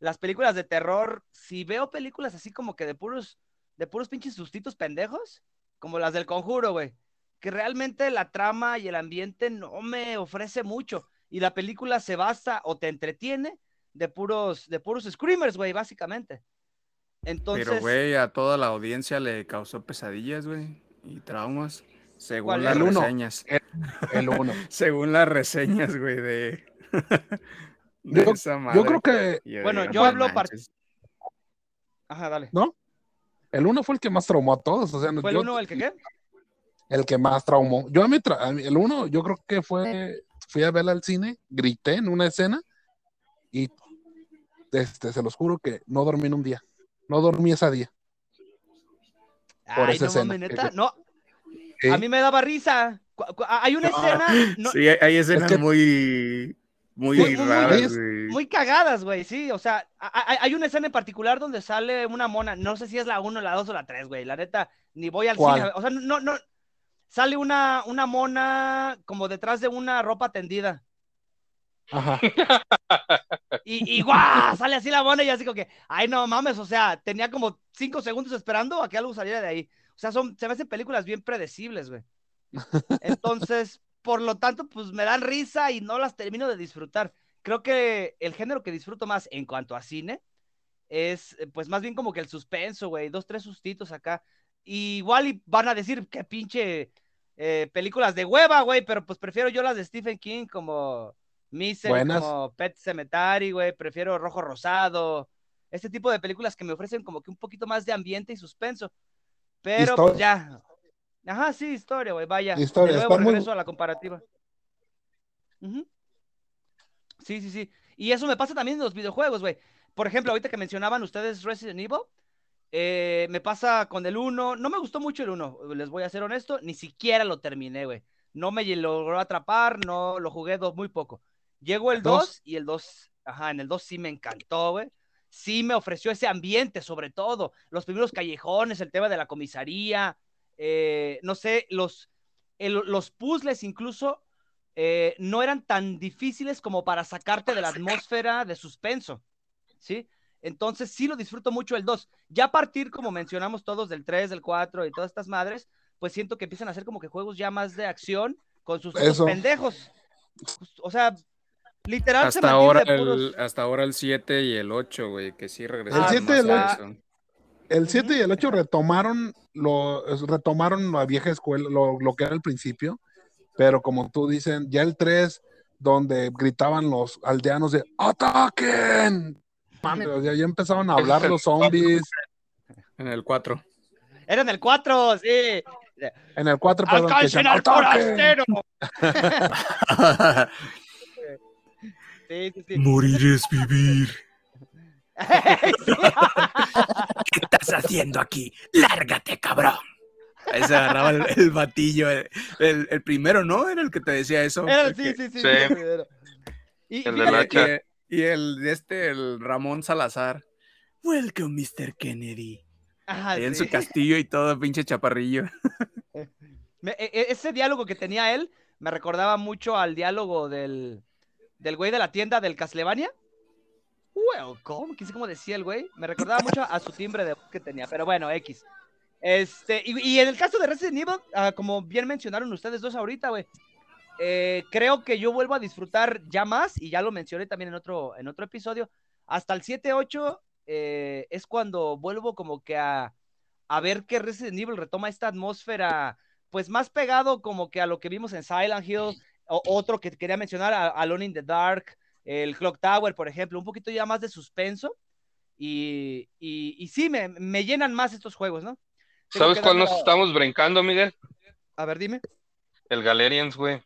Las películas de terror, si veo películas así como que de puros, de puros pinches sustitos pendejos, como las del conjuro, güey, que realmente la trama y el ambiente no me ofrece mucho. Y la película se basa o te entretiene de puros, de puros screamers, güey, básicamente. Entonces... Pero, güey, a toda la audiencia le causó pesadillas, güey y traumas. Según las reseñas. El 1. según las reseñas, güey, de, yo, esa madre. Yo creo que. bueno, yo hablo. Ajá, dale. ¿No? El 1 fue el que más traumó a todos. O sea, ¿Fue el 1 el que qué? el que más traumó. Yo a mí, el uno, yo creo que fue, fui a verla al cine, grité en una escena y este, se los juro que no dormí en un día. No dormí ese día. Por esa escena. no. A mí me daba risa. Hay una escena. Sí, hay escenas muy muy, raras, muy, cagadas, güey, sí, o sea, hay, una escena en particular donde sale una mona, no sé si es la 1, la 2 o la 3, güey, la neta, ni voy al cine, o sea, no, no, sale una, una mona como detrás de una ropa tendida. Y, y sale así la mona y así como que, ay, no mames, o sea, tenía como 5 segundos esperando a que algo saliera de ahí. O sea, son, se me hacen películas bien predecibles, güey. Entonces, por lo tanto, pues me dan risa y no las termino de disfrutar. Creo que el género que disfruto más en cuanto a cine es, pues más bien como que el suspenso, güey, dos, tres sustitos acá. igual y van a decir que pinche eh, películas de hueva, güey, pero pues prefiero yo las de Stephen King como Misery, como Pet Cemetery, güey, prefiero Rojo Rosado, este tipo de películas que me ofrecen como que un poquito más de ambiente y suspenso. Pero pues ya, Ajá, sí, historia, güey, vaya. Historia, de nuevo regreso a la comparativa. Sí, sí, sí. Y eso me pasa también en los videojuegos, güey. Por ejemplo, ahorita que mencionaban ustedes Resident Evil, eh, me pasa con el 1. No me gustó mucho el 1, les voy a ser honesto. Ni siquiera lo terminé, güey. No me logró atrapar, no lo jugué dos, muy poco. Llegó el 2 y el 2, ajá, en el 2 sí me encantó, güey. Sí me ofreció ese ambiente, sobre todo. Los primeros callejones, el tema de la comisaría, eh, no sé, los, los puzzles incluso eh, no eran tan difíciles como para sacarte de la atmósfera de suspenso, ¿sí? Entonces sí lo disfruto mucho el 2. Ya a partir, como mencionamos todos, del 3, del 4 y todas estas madres, pues siento que empiezan a ser como que juegos ya más de acción con sus, pendejos. O sea, literal hasta ahora el, hasta ahora el 7 y el 8, güey, que sí regresaron. El 7 y el 8. El 7 y el 8 retomaron lo, retomaron la vieja escuela, lo, que era el principio, pero como tú dicen, ya el 3, donde gritaban los aldeanos de ¡Ataquen! ya, ya empezaban a hablar los zombies. En el 4. Era en el 4, sí. En el 4, perdón. ¡Alcancen al forastero! sí, sí, sí. Morir es vivir. ¿Qué estás haciendo aquí? ¡Lárgate, cabrón! Ahí se agarraba el, batillo. El, primero, ¿no? Era el que te decía eso. sí, sí, sí, Y, el de y, el de este, el Ramón Salazar. Welcome, Mr. Kennedy. Ahí en su castillo y todo, pinche chaparrillo. E, e, ese diálogo que tenía él me recordaba mucho al diálogo del, del güey de la tienda del Castlevania welcome, qué sé cómo decía el güey. Me recordaba mucho a su timbre de voz que tenía, pero bueno, X. Este, y, en el caso de Resident Evil, ah, como bien mencionaron ustedes dos ahorita, güey, eh, creo que yo vuelvo a disfrutar ya más, y ya lo mencioné también en otro, en otro episodio, hasta el 7-8 eh, es cuando vuelvo como que a, a ver que Resident Evil retoma esta atmósfera, pues más pegado como que a lo que vimos en Silent Hill, o, otro que quería mencionar, Alone in the Dark, el Clock Tower, por ejemplo, un poquito ya más de suspenso. Y, y, sí, me, me, llenan más estos juegos, ¿no? ¿Sabes cuál nos estamos brincando, Miguel? A ver, dime. El Galerians, güey.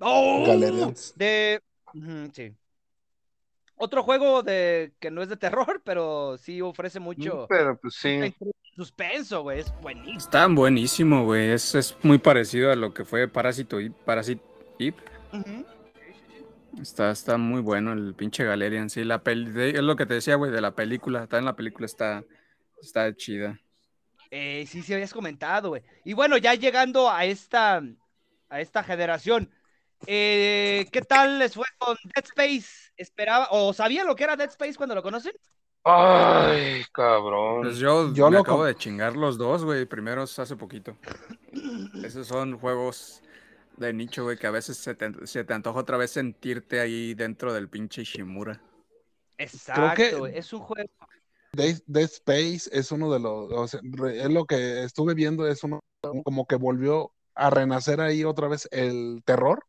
¡Oh! Galerians. De. sí. Otro juego de que no es de terror, pero sí ofrece mucho. Mm, pero pues sí. Suspenso, güey. Es buenísimo. Está buenísimo, güey. Es, es, muy parecido a lo que fue Parásito y Parasite Ip. Está, está muy bueno el pinche Galerian, sí, la peli, es lo que te decía, güey, de la película, está en la película, está, está chida. Eh, sí, sí, habías comentado, güey. Y bueno, ya llegando a esta, a esta generación, eh, ¿qué tal les fue con Dead Space? ¿Esperaba, o sabían lo que era Dead Space cuando lo conocen? Ay, cabrón. Pues yo, yo me acabo de chingar los dos, güey, primeros hace poquito. Esos son juegos de nicho, güey, que a veces se te, antoja otra vez sentirte ahí dentro del pinche Shimura. Exacto, es un juego. Dead, Space es uno de los, es lo que estuve viendo, es uno como que volvió a renacer ahí otra vez el terror,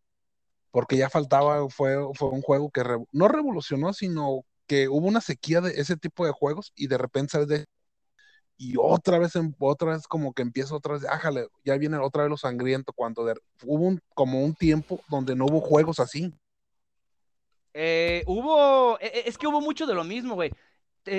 porque ya faltaba, fue, fue un juego que no revolucionó, sino que hubo una sequía de ese tipo de juegos y de repente, ¿sabes? De, y otra vez, otra vez como que empieza otra vez, ájale, ya viene otra vez lo sangriento, cuando hubo como un tiempo donde no hubo juegos así. Eh, hubo, e, e, es que hubo mucho de lo mismo, güey.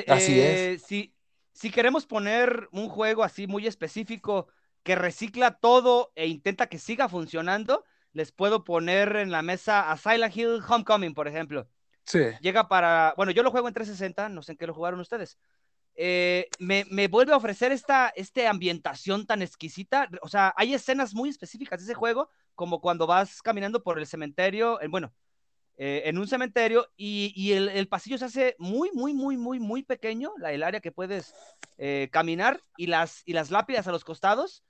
así es. Eh, si, si queremos poner un juego así muy específico que recicla todo e intenta que siga funcionando, les puedo poner en la mesa a Silent Hill Homecoming, por ejemplo. Sí. Llega para, bueno, yo lo juego en 360, no sé en qué lo jugaron ustedes. Eh, me, vuelve a ofrecer esta, ambientación tan exquisita. O sea, hay escenas muy específicas de ese juego, como cuando vas caminando por el cementerio, en, bueno, eh, en un cementerio y, el, pasillo se hace muy, muy, muy, muy, muy pequeño, la, el área que puedes eh, caminar y las, lápidas a los costados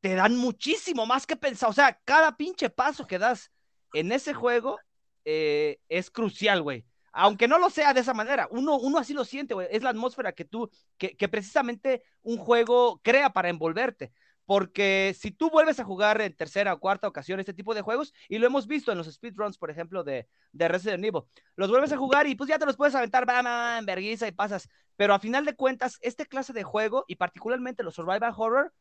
te dan muchísimo más que pensar. O sea, cada pinche paso que das en ese juego es crucial, güey. Aunque no lo sea de esa manera, uno, uno así lo siente. Es la atmósfera que tú, que, precisamente un juego crea para envolverte porque si tú vuelves a jugar en tercera o cuarta ocasión este tipo de juegos, y lo hemos visto en los speedruns, por ejemplo, de, de Resident Evil, los vuelves a jugar y pues ya te los puedes aventar, bam, vergüenza y pasas, pero a final de cuentas, este clase de juego, y particularmente los survival horror,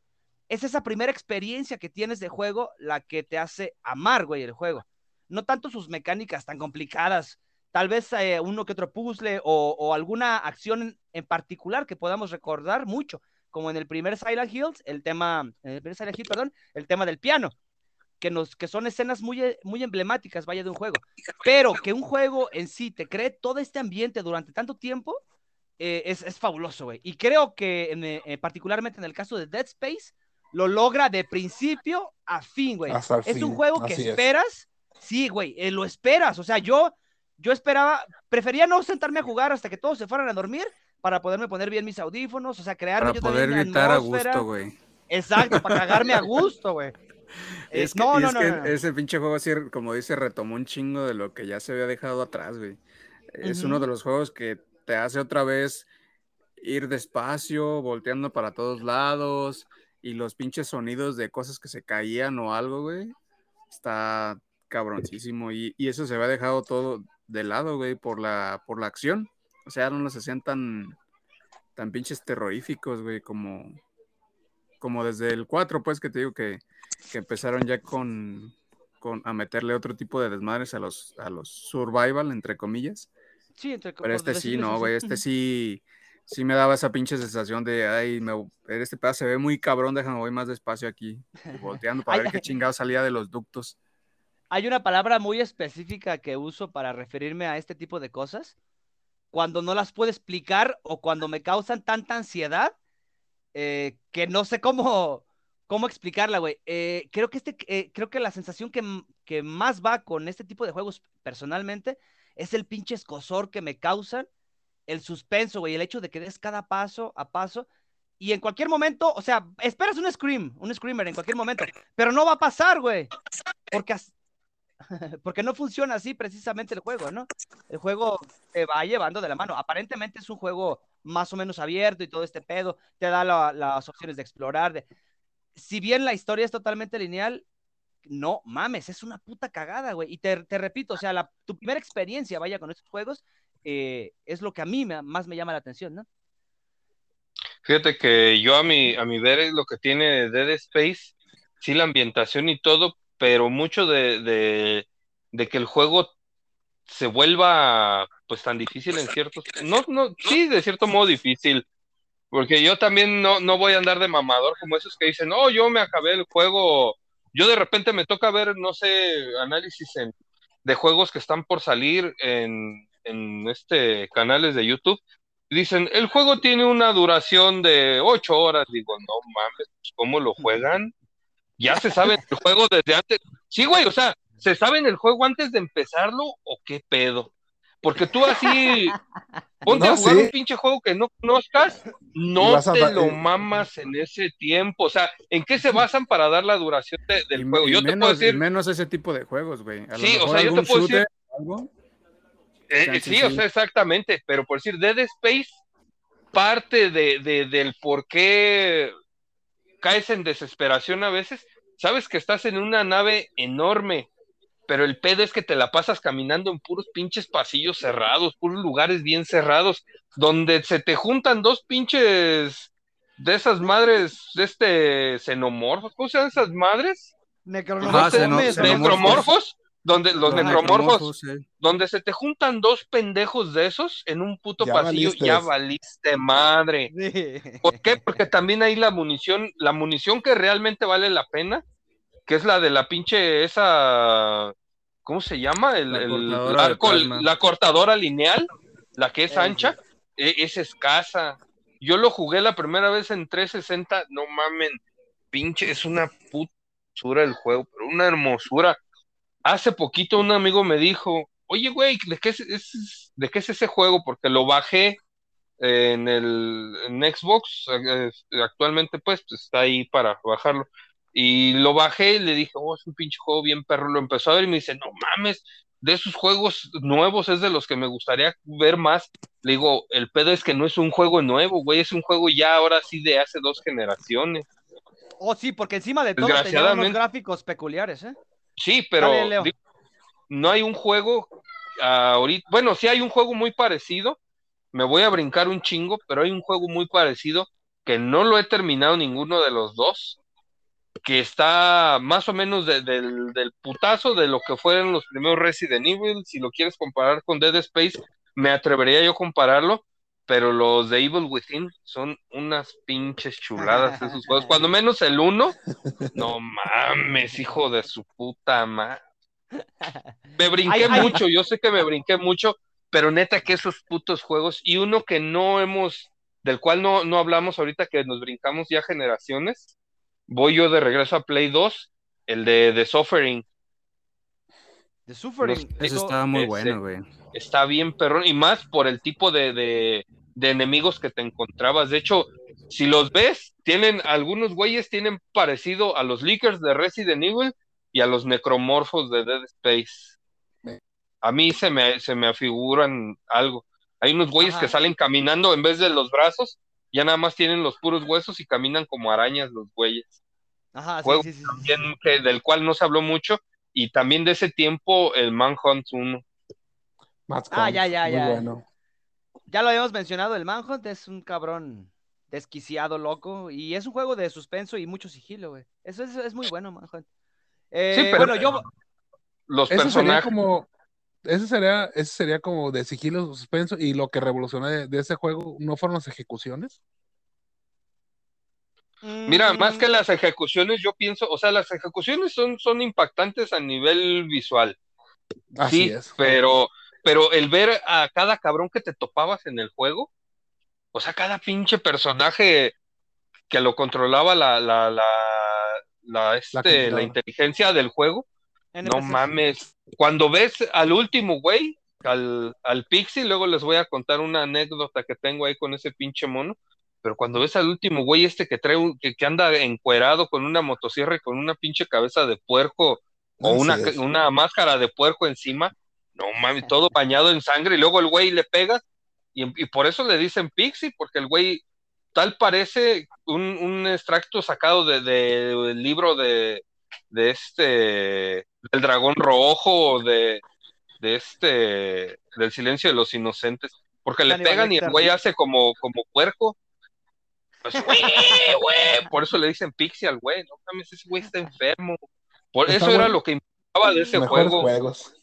es esa primera experiencia que tienes de juego la que te hace amar, güey, el juego. No tanto sus mecánicas tan complicadas, tal vez eh, uno que otro puzzle o, o alguna acción en particular que podamos recordar mucho, como en el primer Silent Hills, el tema, en el primer Silent Hill, perdón, el tema del piano, que, nos, que son escenas muy, muy emblemáticas, vaya, de un juego. Pero que un juego en sí te cree todo este ambiente durante tanto tiempo, eh, es, es, fabuloso, güey. Y creo que en, eh, particularmente en el caso de Dead Space, lo logra de principio a fin, güey. Es un juego que Así esperas, es. sí, güey, eh, lo esperas. O sea, yo, yo esperaba, prefería no sentarme a jugar hasta que todos se fueran a dormir para poderme poner bien mis audífonos, o sea, crear para poder gritar a gusto, güey. Exacto, para cagarme a gusto, güey. Es que, no, no, es no, que no, ese pinche juego así, como dice, retomó un chingo de lo que ya se había dejado atrás, güey. Es uh -huh. uno de los juegos que te hace otra vez ir despacio, volteando para todos lados, y los pinches sonidos de cosas que se caían o algo, güey. Está cabroncísimo. Y, y eso se había dejado todo de lado, güey, por la, por la acción. O sea, no los hacían tan, tan pinches terroríficos, güey, como, como desde el 4, pues, que te digo que, que empezaron ya con, con, a meterle otro tipo de desmadres a los, a los survival, entre comillas. Sí, entre Pero este sí, no, güey, este sí, sí me daba esa pinche sensación de, ay, me, este pedazo se ve muy cabrón, déjame voy más despacio aquí, volteando para ver qué chingado salía de los ductos. Hay una palabra muy específica que uso para referirme a este tipo de cosas, cuando no las puedo explicar o cuando me causan tanta ansiedad eh, que no sé cómo, cómo explicarla, güey. Eh, creo que este, eh, creo que la sensación que, que, más va con este tipo de juegos personalmente es el pinche escosor que me causan, el suspenso, güey, el hecho de que des cada paso a paso y en cualquier momento, o sea, esperas un scream, un screamer en cualquier momento, pero no va a pasar, güey, porque porque no funciona así precisamente el juego, ¿no? El juego te va llevando de la mano. Aparentemente es un juego más o menos abierto y todo este pedo, te da la, las opciones de explorar. Si bien la historia es totalmente lineal, no mames, es una puta cagada, güey. Y te, repito, o sea, la, tu primera experiencia, vaya, con estos juegos, eh, es lo que a mí más me llama la atención, ¿no? Fíjate que yo a mi, a mi ver lo que tiene Dead Space, sí, la ambientación y todo, pero mucho de, de, de, que el juego se vuelva pues tan difícil en ciertos, no, no, sí, de cierto modo difícil, porque yo también no, no voy a andar de mamador como esos que dicen, no, yo me acabé el juego, yo de repente me toca ver, no sé, análisis en, de juegos que están por salir en, en este canales de YouTube, dicen, el juego tiene una duración de ocho horas, digo, no mames, ¿cómo lo juegan? Ya se sabe el juego desde antes. Sí, güey, o sea, ¿se sabe en el juego antes de empezarlo o qué pedo? Porque tú así, ponte no, a jugar sí. un pinche juego que no conozcas, no te a... lo mamas en ese tiempo. O sea, ¿en qué se basan para dar la duración de, del y, juego? Yo menos, te puedo decir. menos ese tipo de juegos, güey. Sí, o sea, yo te puedo decir. ¿algo? Eh, sí, sí, o sea, exactamente. Pero por decir, Dead Space, parte de, de, del por qué caes en desesperación a veces, sabes que estás en una nave enorme, pero el pedo es que te la pasas caminando en puros pinches pasillos cerrados, puros lugares bien cerrados, donde se te juntan dos pinches de esas madres, de este xenomorfos, ¿cómo se llaman esas madres? Xeno- Necromorfos. Donde los Los necromorfos, sí. donde se te juntan dos pendejos de esos en un puto Ya pasillo, valiste. ya valiste madre. Sí. ¿Por qué? Porque también hay la munición, la munición que realmente vale la pena, que es la de la pinche esa, ¿cómo se llama? El, La el cortadora arco, la cortadora lineal, la que es Eh, ancha, e- es escasa. Yo lo jugué la primera vez en 360, no mamen, pinche, es una puta hermosura el juego, pero una hermosura. Hace poquito un amigo me dijo, oye, güey, ¿de qué es, es- ¿de qué es ese juego? Porque lo bajé en el en Xbox, eh, actualmente pues, pues, está ahí para bajarlo. Y lo bajé y le dije, oh, es un pinche juego bien perro. Lo empezó a ver y me dice, no mames, de esos juegos nuevos es de los que me gustaría ver más. Le digo, el pedo es que no es un juego nuevo, güey, es un juego ya ahora sí de hace dos generaciones. Oh, sí, porque encima de todo tenía unos gráficos peculiares, ¿eh? Sí, pero Dale, Leo. digo, no hay un juego ah, ahorita, bueno, sí hay un juego muy parecido, me voy a brincar un chingo, pero hay un juego muy parecido que no lo he terminado ninguno de los dos, que está más o menos de- del, del putazo de lo que fueron los primeros Resident Evil, si lo quieres comparar con Dead Space, me atrevería yo a compararlo, pero los de Evil Within son unas pinches chuladas esos juegos, cuando menos el uno, no mames, hijo de su puta madre. Me brinqué Ay, ay. mucho, yo sé que me brinqué mucho, pero neta que esos putos juegos, y uno que no hemos, del cual no, no hablamos ahorita, que nos brincamos ya generaciones, voy yo de regreso a Play 2, el de The Suffering, The Suffering. Los- Ese Eso- estaba muy ese- bueno, güey. está bien perrón, y más por el tipo de, de, de enemigos que te encontrabas. De hecho, si los ves, tienen, algunos güeyes tienen parecido a los leakers de Resident Evil y a los necromorfos de Dead Space. A mí se me, se me afiguran algo. Hay unos güeyes Ajá. que salen caminando en vez de los brazos, ya nada más tienen los puros huesos y caminan como arañas los güeyes. Ajá, sí, juego sí, sí, sí. También que, del cual no se habló mucho, y también de ese tiempo el Manhunt 1. Matt Ah, ya, ya, muy ya. bueno. Ya lo habíamos mencionado, el Manhunt es un cabrón desquiciado, loco, y es un juego de suspenso y mucho sigilo, güey. Eso es, es muy bueno, Manhunt. Eh, Sí, pero- bueno, yo, Los Ese sería personajes. como, ese sería, ese sería como de sigilo suspenso y lo que revolucionó de, de ese juego no fueron las ejecuciones. Mira, mm, más que las ejecuciones, yo pienso, o sea, las ejecuciones son, son impactantes a nivel visual, Así sí, es. pero, pero el ver a cada cabrón que te topabas en el juego, o sea, cada pinche personaje que lo controlaba la, la, la, la, este, la inteligencia del juego, no mames. Cuando ves al último güey, al, al Pixie, luego les voy a contar una anécdota que tengo ahí con ese pinche mono. Pero cuando ves al último güey este que trae un- que, que anda encuerado con una motosierra y con una pinche cabeza de puerco o una, una máscara de puerco encima, no mames, todo bañado en sangre y luego el güey le pega y, y por eso le dicen Pixie, porque el güey tal parece un, un extracto sacado de, de- del libro de, de este, del dragón rojo, o de, de este, del silencio de los inocentes, porque le pegan y el güey hace como, como puerco. Pues, güey, güey, por eso le dicen Pixie al güey, no mames, ese güey está enfermo. Por Está eso era lo que importaba de ese Mejores juego. juegos.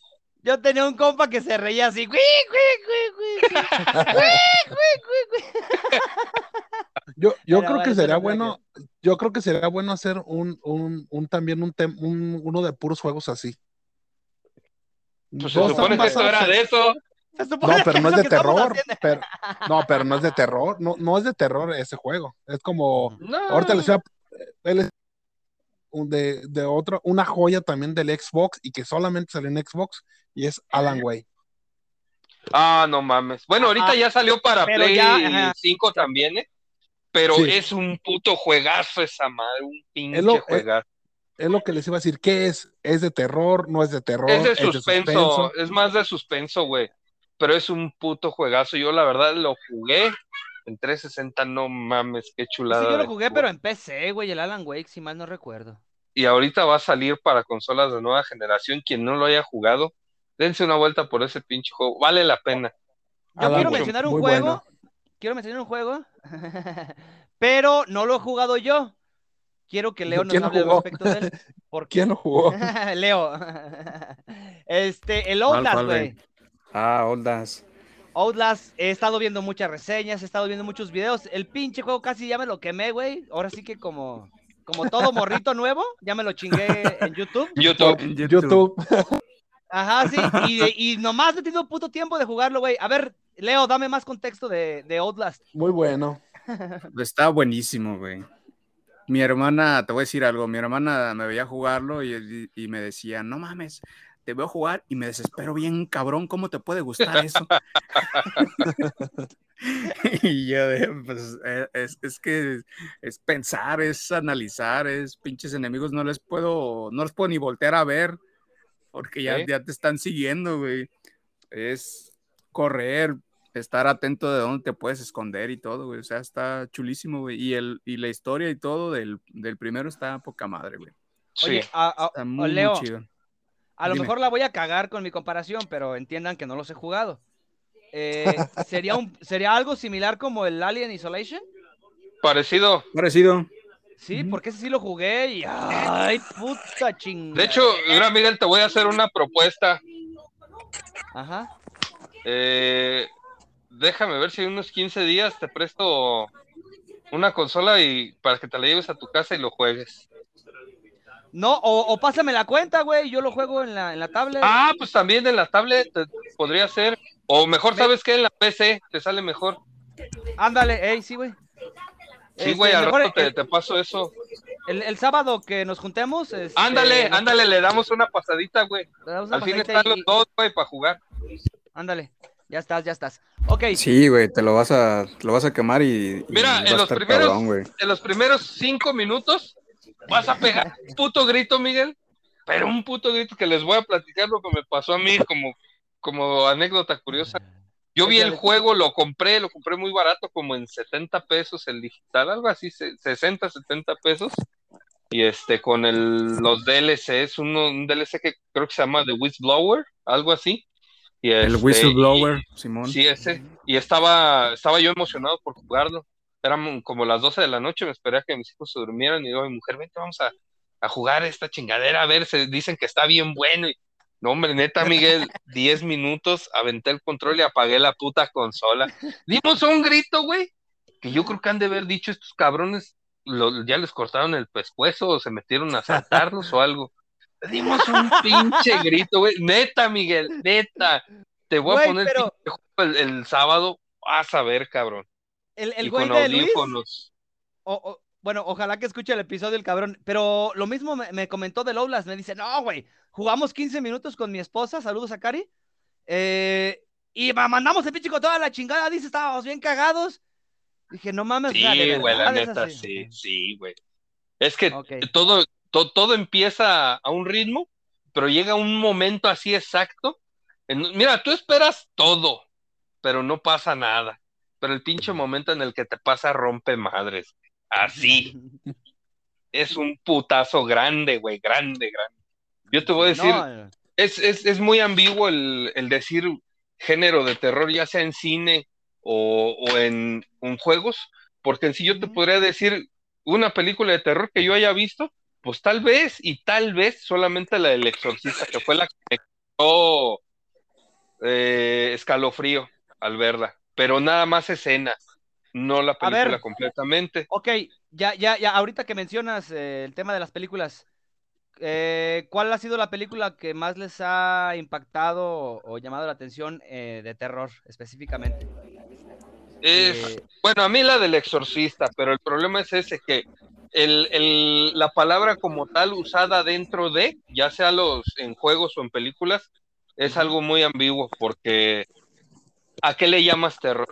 Yo tenía un compa que se reía así, Yo, yo creo que sería bueno, yo creo que sería bueno hacer un, un, un también un, tem- un uno de puros juegos así. Pues se Dos supone que esto era de eso. Se supone No, pero que no es de terror. Pero, no, pero no es de terror. No, no es de terror ese juego. Es como. No. Ahorita les voy a- él es de, de otra, una joya también del Xbox y que solamente sale en Xbox y es Alan Way. Ah, no mames. Bueno, ahorita Ah, ya salió para Play ya, ajá. 5 también, ¿eh? Pero Sí. es un puto juegazo esa madre, un pinche Es lo- eh, juegazo. Es lo que les iba a decir. ¿Qué es? ¿Es de terror? ¿No es de terror? es de ¿Es suspenso, es más de suspenso, güey. Pero es un puto juegazo. Yo la verdad lo jugué en 360, no mames, qué chulada. Sí, yo lo jugué, pero en PC, güey, el Alan Wake, si mal no recuerdo. Y ahorita va a salir para consolas de nueva generación. Quien no lo haya jugado, dense una vuelta por ese pinche juego. Vale la pena. Yo Alan quiero mencionar un juego. bueno. Quiero mencionar un juego. pero no lo he jugado yo. Quiero que Leo nos ¿Quién lo hable al respecto de él. ¿Por qué? ¿Quién lo jugó? Leo. Este, el ¿Cuál, Outlast, güey. Ah, Oldas. Outlast, he estado viendo muchas reseñas, he estado viendo muchos videos. El pinche juego casi ya me lo quemé, güey. Ahora sí que como, como todo morrito nuevo, ya me lo chingué en YouTube. YouTube. En YouTube. Ajá, sí. Y, y nomás he tenido puto tiempo de jugarlo, güey. A ver, Leo, dame más contexto de, de Outlast. Muy bueno. Está buenísimo, güey. Mi hermana, te voy a decir algo, mi hermana me veía jugarlo y, y me decía, no mames, te veo jugar y me desespero bien, cabrón, ¿cómo te puede gustar eso? y yo, de, pues, eh, es, es que es pensar, es analizar, es pinches enemigos, no les puedo, no los puedo ni voltear a ver, porque ya, Sí. ya te están siguiendo, güey. Es correr, estar atento de dónde te puedes esconder y todo, güey. O sea, está chulísimo, güey. Y, el, y la historia y todo del, del primero está poca madre, güey. Sí. Oye, a, a- Está o muy, chido. A lo dime. mejor la voy a cagar con mi comparación, pero entiendan que no los he jugado. Eh, ¿sería, un, ¿Sería algo similar como el Alien Isolation? Parecido. Parecido. Sí, porque ese sí lo jugué y ay, puta chingada. De hecho, mira, Miguel, te voy a hacer una propuesta. Ajá. Eh, déjame ver si en unos 15 días te presto una consola y para que te la lleves a tu casa y lo juegues. No, o, o pásame la cuenta, güey, yo lo juego en la, en la tablet. Ah, pues también en la tablet te- podría ser. O mejor, Me- ¿sabes qué? En la PC te sale mejor. Ándale, ey, sí, güey. Sí, Este, güey, al mejor rato te, el, te paso eso. el- el sábado que nos juntemos. este, Ándale, ándale, le damos una pasadita, güey. Al fin están y- los dos, güey, para jugar. Ándale, ya estás, ya estás. Ok, Sí, güey, te lo vas a, te lo vas a quemar y, Mira, en los primeros- cabrón. En los primeros cinco minutos vas a pegar un puto grito, Miguel. Pero un puto grito que les voy a platicar lo que me pasó a mí como, como anécdota curiosa. Yo vi el juego, lo compré, lo compré muy barato, como en 70 pesos el digital, algo así, se- 60, 70 pesos. Y este, con el, los DLCs, uno, un DLC que creo que se llama The Whistleblower, algo así. Y El este, whistleblower, Simón. Sí, ese. Y estaba, estaba yo emocionado por jugarlo. Eran como las 12 de la noche, me esperé a que mis hijos se durmieran y digo, mi mujer, vente, vamos a, a jugar esta chingadera, a ver, se dicen que está bien bueno. Y, no, hombre, neta, Miguel, 10 minutos, aventé el control y apagué la puta consola. Dimos un grito, güey, que yo creo que han de haber dicho estos cabrones, lo- ya les cortaron el pescuezo o se metieron a saltarlos o algo. Dimos un pinche grito, güey. Neta, Miguel, neta. Te voy a poner pero- el, el sábado. Vas a ver, cabrón. El, el y güey con de Luis, o- o- bueno, ojalá que escuche el episodio el cabrón, pero lo mismo me, me comentó de Lowlas, me dice, no, güey, jugamos 15 minutos con mi esposa, saludos a Cari, eh, y ma- mandamos el pinche con toda la chingada, dice, estábamos bien cagados. Dije, no mames, Sí, güey, la neta, así". sí, sí, güey. Es que Ok. todo, to- todo empieza a un ritmo, pero llega un momento así exacto. en- mira, tú esperas todo, pero no pasa nada. Pero el pinche momento en el que te pasa rompe madres. Así. Es un putazo grande, güey, grande, grande. Yo te voy a decir, No, es, es, es muy ambiguo el, el decir género de terror, ya sea en cine o, o en, en juegos, porque en sí yo te podría decir una película de terror que yo haya visto, pues tal vez y tal vez solamente la del exorcista, que fue la que me causó eh, escalofrío al verla, pero nada más escenas, no la ver. película completamente. Ok, ya, ya, ya, ahorita que mencionas eh, el tema de las películas, eh, ¿cuál ha sido la película que más les ha impactado o, llamado la atención eh, de terror específicamente? Es, Eh, Bueno, a mí la del exorcista, pero el problema es ese que el, el- la palabra como tal usada dentro de, ya sea los en juegos o en películas, es algo muy ambiguo porque ¿a qué le llamas terror?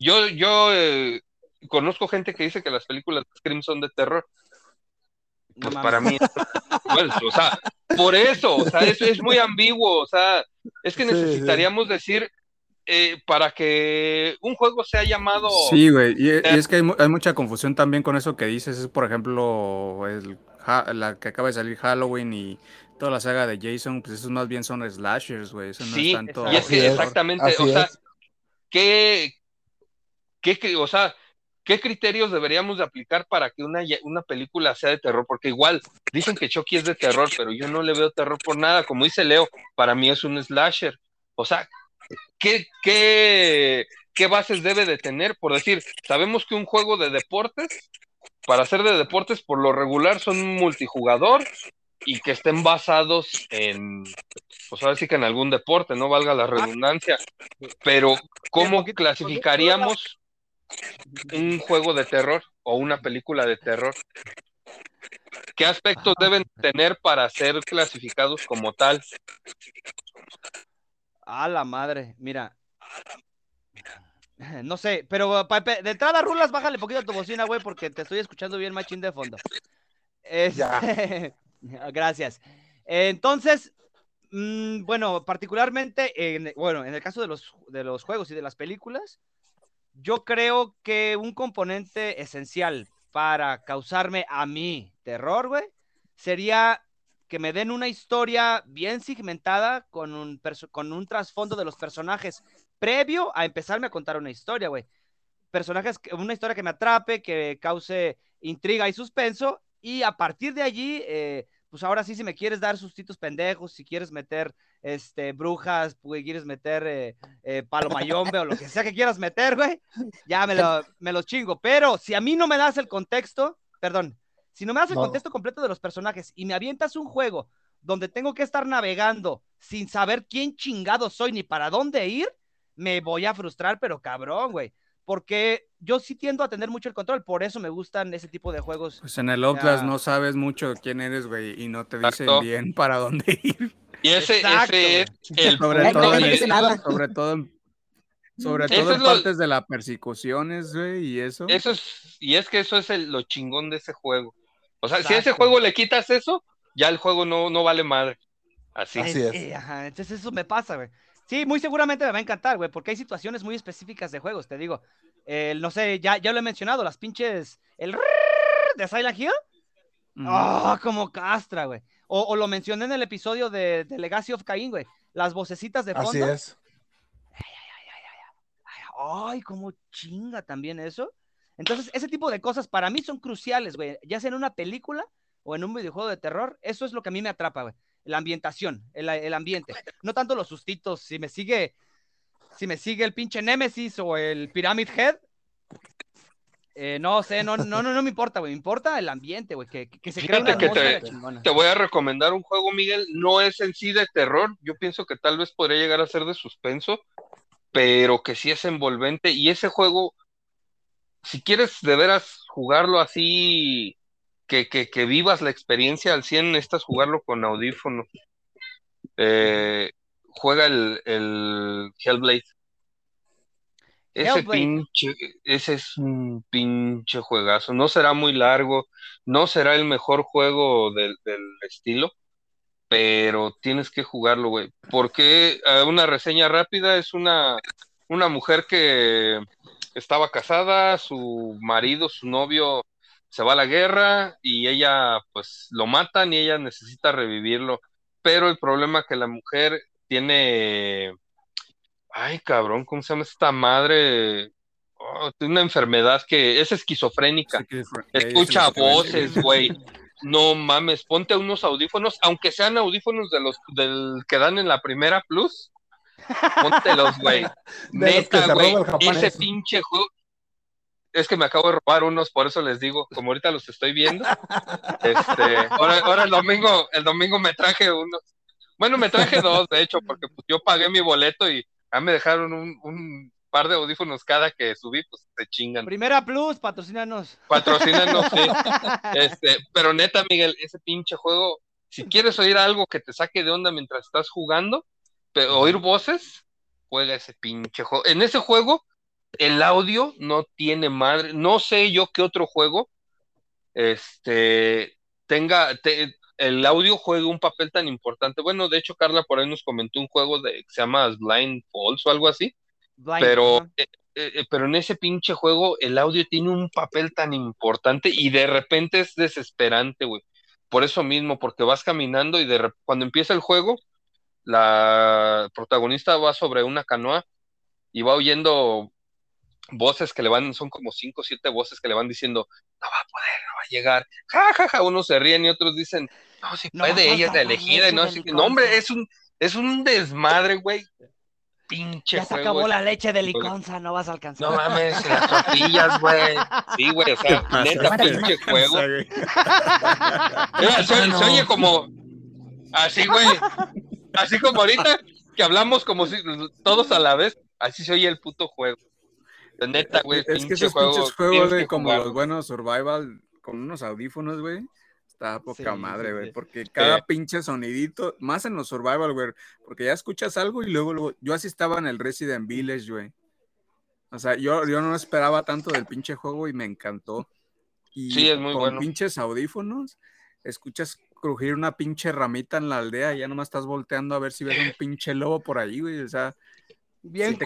Yo, yo eh, conozco gente que dice que las películas de Scream son de terror. no Pues para mí, bueno, o sea, por eso, o sea, es, es muy ambiguo, o sea, es que Sí, sí. necesitaríamos decir eh, para que un juego sea llamado Sí, güey, y, y es que hay, mu- hay mucha confusión también con eso que dices. Es, por ejemplo, el, la que acaba de salir Halloween y toda la saga de Jason, pues esos más bien son slashers, güey. Eso no Sí, es tanto. Y es Así que es, exactamente, así o sea, es. ¿Qué, qué, o sea, ¿Qué criterios deberíamos de aplicar para que una, una película sea de terror? Porque igual dicen que Chucky es de terror, pero yo no le veo terror por nada. Como dice Leo, para mí es un slasher. O sea, ¿qué, qué, qué bases debe de tener? Por decir, sabemos que un juego de deportes, para ser de deportes, por lo regular son multijugador y que estén basados en, pues ahora sí que en algún deporte, no valga la redundancia. Pero, ¿cómo clasificaríamos un juego de terror o una película de terror? ¿Qué aspectos deben tener para ser clasificados como tal? A la madre, mira. No sé, pero de entrada, Rulas, bájale poquito a tu bocina, güey, porque te estoy escuchando bien machín de fondo. Gracias. Entonces, mm, bueno, particularmente, en, bueno, en el caso de los, de los juegos y de las películas, yo creo que un componente esencial para causarme a mí terror, güey, sería que me den una historia bien segmentada con un, con un trasfondo de los personajes previo a empezarme a contar una historia, güey. Personajes, una historia que me atrape, que cause intriga y suspenso, y a partir de allí, eh, pues ahora sí, si me quieres dar sustitos pendejos, si quieres meter este, brujas, pues quieres meter eh, eh, palomayombe o lo que sea que quieras meter, güey, ya me lo, me lo chingo. Pero si a mí no me das el contexto, perdón, si no me das el contexto completo de los personajes y me avientas un juego donde tengo que estar navegando sin saber quién chingado soy ni para dónde ir, me voy a frustrar, pero cabrón, güey porque yo sí tiendo a tener mucho el control, por eso me gustan ese tipo de juegos. Pues en el Outlast no sabes mucho quién eres, güey, y no te dicen bien para dónde ir. Y ese, ese es el sobre todo, en sobre todo, sobre todo en partes de las persecuciones, güey, y eso. Eso es, y es que eso es el, lo chingón de ese juego. O sea, si a ese juego le quitas eso, ya el juego no, no vale madre. Así, es. Eh, ajá, entonces eso me pasa, güey. Sí, muy seguramente me va a encantar, güey, porque hay situaciones muy específicas de juegos, te digo. no sé, ya, ya lo he mencionado, las pinches. El de Silent Hill. Ah, como castra, güey. O, lo mencioné en el episodio de, Legacy of Cain, güey. Las vocecitas de fondo. Así es. Ay, ay, ay, ay, cómo chinga también eso. Entonces, ese tipo de cosas para mí son cruciales, güey. Ya sea en una película o en un videojuego de terror, eso es lo que a mí me atrapa, güey la ambientación, el, ambiente. No tanto los sustitos. Si me sigue, si me sigue el pinche Nemesis o el Pyramid Head, eh, no sé, no, no, no, no me importa, güey. Me importa el ambiente, güey. Que, que, se crea una que te, te, voy a recomendar un juego, Miguel. No es en sí de terror. Yo pienso que tal vez podría llegar a ser de suspenso, pero que sí es envolvente. Y ese juego, si quieres de veras jugarlo así que, vivas la experiencia al 100, necesitas jugarlo con audífono. Eh, juega el, el Hellblade. Ese pinche, ese es un pinche juegazo. No será muy largo, no será el mejor juego del, estilo, pero tienes que jugarlo, güey. Porque eh, una reseña rápida es una, una mujer que estaba casada, su marido, su novio se va a la guerra y ella pues lo matan y ella necesita revivirlo. Pero el problema es que la mujer tiene, ay cabrón, ¿cómo se llama esta madre? Oh, tiene una enfermedad que es esquizofrénica. Escucha voces, güey. No mames, ponte unos audífonos, aunque sean audífonos de los del que dan en la primera plus. Póntelos, güey. Neta, güey. Ese pinche juego, es que me acabo de robar unos, por eso les digo, como ahorita los estoy viendo. Este, ahora, el domingo, el domingo me traje unos. Bueno, me traje dos, de hecho, porque pues, yo pagué mi boleto y ya me dejaron un, par de audífonos cada que subí, pues se chingan. Primera Plus, patrocínanos. Patrocínanos, sí. Este, pero neta, Miguel, ese pinche juego, si quieres oír algo que te saque de onda mientras estás jugando, oír voces, juega ese pinche juego. En ese juego el audio no tiene madre. No sé yo qué otro juego este, tenga, el audio juegue un papel tan importante. Bueno, de hecho, Carla por ahí nos comentó un juego de, que se llama Blind Falls o algo así. pero, eh, eh, eh, pero en ese pinche juego el audio tiene un papel tan importante y de repente es desesperante, güey. Por eso mismo, porque vas caminando y de cuando empieza el juego, la protagonista va sobre una canoa y va oyendo voces que le van, son como cinco o siete voces que le van diciendo, no va a poder, no va a llegar, ja, ja, ja, unos se ríen y otros dicen, no, si puede, ella es la elegida, y no, así que, no, hombre, es un, es un desmadre, güey, pinche Ya se acabó la leche de liconza, no vas a alcanzar. No mames, las tortillas, güey. Sí, güey, o sea, neta pinche juego. se, se oye como así, güey. Así como ahorita que hablamos como si todos a la vez, así se oye el puto juego. Neta, güey, es que esos juego, pinches juegos de como los buenos survival con unos audífonos, güey. Está poca Sí, madre, sí, güey, sí. porque cada pinche sonidito, más en los survival, güey, porque ya escuchas algo y luego, luego, yo así estaba en el Resident Village, güey. O sea, yo, yo no esperaba tanto del pinche juego y me encantó. Y Sí, es muy con bueno. pinches audífonos, escuchas crujir una pinche ramita en la aldea y ya nomás estás volteando a ver si ves un pinche lobo por ahí, güey. O sea, Bien sí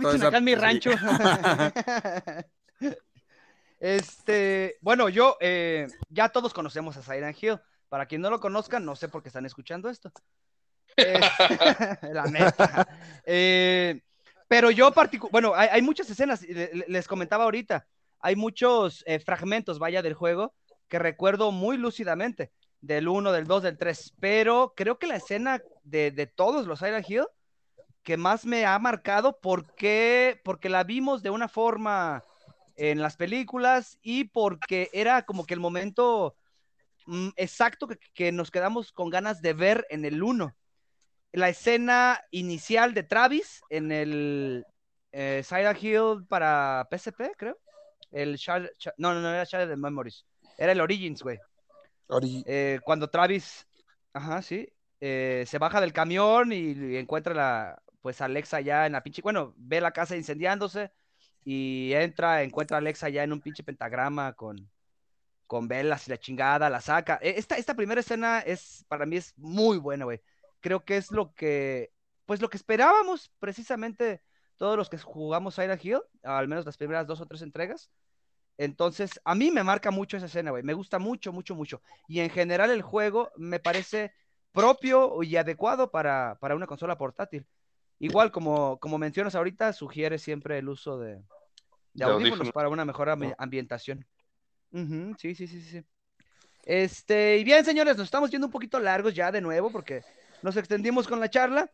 toda dicen esa- acá en mi rancho. este, bueno, yo, eh, ya todos conocemos a Silent Hill. Para quien no lo conozca, no sé por qué están escuchando esto. Eh, la neta. Eh, pero yo particular, bueno, hay, hay muchas escenas, le- le- les comentaba ahorita, hay muchos eh, fragmentos, vaya, del juego que recuerdo muy lúcidamente, del 1, del 2, del 3, pero creo que la escena de, de todos los Silent Hill que más me ha marcado porque, porque la vimos de una forma en las películas y porque era como que el momento mm, exacto que, que nos quedamos con ganas de ver en el 1. La escena inicial de Travis en el eh, Silent Hill para PSP, creo. El Shard- Shard- no, no, no era Shattered Memories. Era el Origins, güey. Eh, cuando Travis, ajá, sí, eh, se baja del camión y, y encuentra la, pues Alexa ya en la pinche, bueno, ve la casa incendiándose y entra, encuentra a Alexa ya en un pinche pentagrama con, con velas y la chingada, la saca. E- Esta, esta primera escena es, para mí es muy buena, güey. Creo que es lo que, pues lo que esperábamos precisamente todos los que jugamos Silent Hill, al menos las primeras dos o tres entregas. Entonces, a mí me marca mucho esa escena, güey. Me gusta mucho, mucho, mucho. Y en general el juego me parece propio y adecuado para, para una consola portátil. Igual, como, como mencionas ahorita, sugiere siempre el uso de, de De audífonos audífonos. para una mejor ambi- ambientación. Sí, sí, sí, sí, sí. Este, y bien, señores, nos estamos yendo un poquito largos ya de nuevo porque nos extendimos con la charla.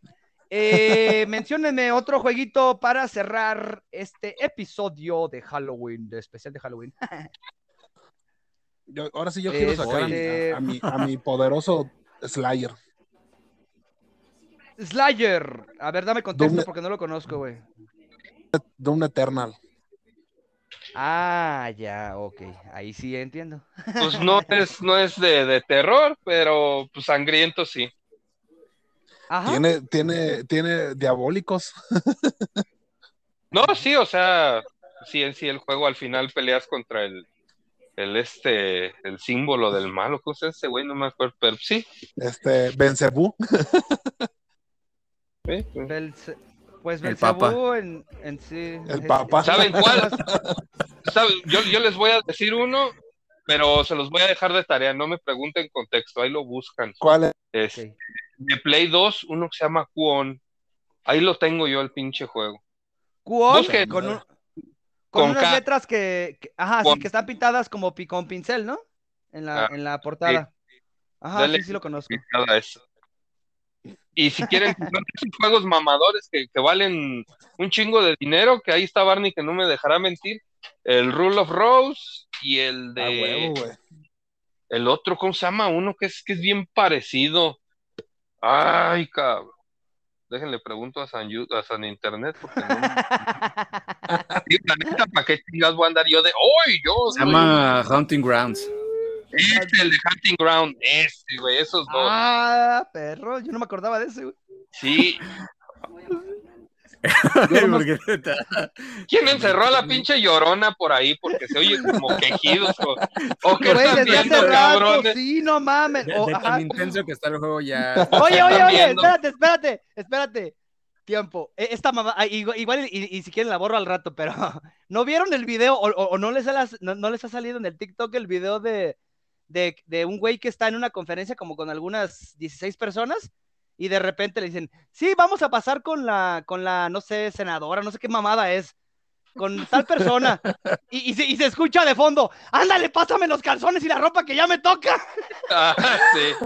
Eh, menciónenme otro jueguito para cerrar este episodio de Halloween, de especial de Halloween. yo- ahora sí yo quiero sacar a mi, Este- a, a mi, a mi poderoso Slayer. Slayer. A ver, dame contexto Doom- porque no lo conozco, güey. Doom Eternal. Ah, ya, ok. Ahí sí entiendo. Pues no es, no es de, de terror, pero pues sangriento sí. Ajá. Tiene, tiene, tiene diabólicos. No, sí, o sea, sí, en sí el juego al final peleas contra el, el este, el símbolo del malo, ¿cómo se llama ese güey? No me acuerdo, pero sí. Este, Bencebú. Belce- Pues El Belcebú en, en sí. El Papa. ¿Saben cuál? Yo, yo les voy a decir uno, pero se los voy a dejar de tarea, no me pregunten contexto, ahí lo buscan. ¿Cuál es? De Play 2, uno que se llama Kuon. Ahí lo tengo yo, el pinche juego. Kuon, Busquen. con, un- con Con unas letras que, que- ajá, sí, que están pintadas como con pincel, ¿no? En la, Ah, en la portada. Ajá, Dale. sí, sí lo conozco. Nada es. Y si quieren esos juegos mamadores que, que valen un chingo de dinero, que ahí está Barney que no me dejará mentir, el Rule of Rose y el de huevo, güey. el otro, ¿cómo se llama? Uno que es que es bien parecido. Ay, cabrón. Déjenle pregunto a San, a San Internet porque no. Digo, la neta, ¿para qué chingas voy a andar yo de ¡Oy! Yo Se soy llama Hunting Grounds. Este, el de Hunting Ground, este, güey, esos dos. ah, perro, yo no me acordaba de ese, güey. Sí, ¿Quién encerró a la pinche llorona por ahí? Porque se oye como quejidos o, o que Güey, están viendo, cabrones. sí, no mames. de, O- de ajá. tan intenso que está el juego ya. Oye, oye, oye, espérate, espérate, espérate. Tiempo. E- Esta mamá, ah, igual, igual y, y si quieren la borro al rato, pero ¿no vieron el video o, o- o no, les ha, no les ha salido en el TikTok el video de, de, de un güey que está en una conferencia como con algunas 16 personas y de repente le dicen, sí, vamos a pasar con la, con la, no sé, senadora, no sé qué mamada es. con tal persona. Y, y, se, y se escucha de fondo, ándale, pásame los calzones y la ropa que ya me toca. Ah, sí.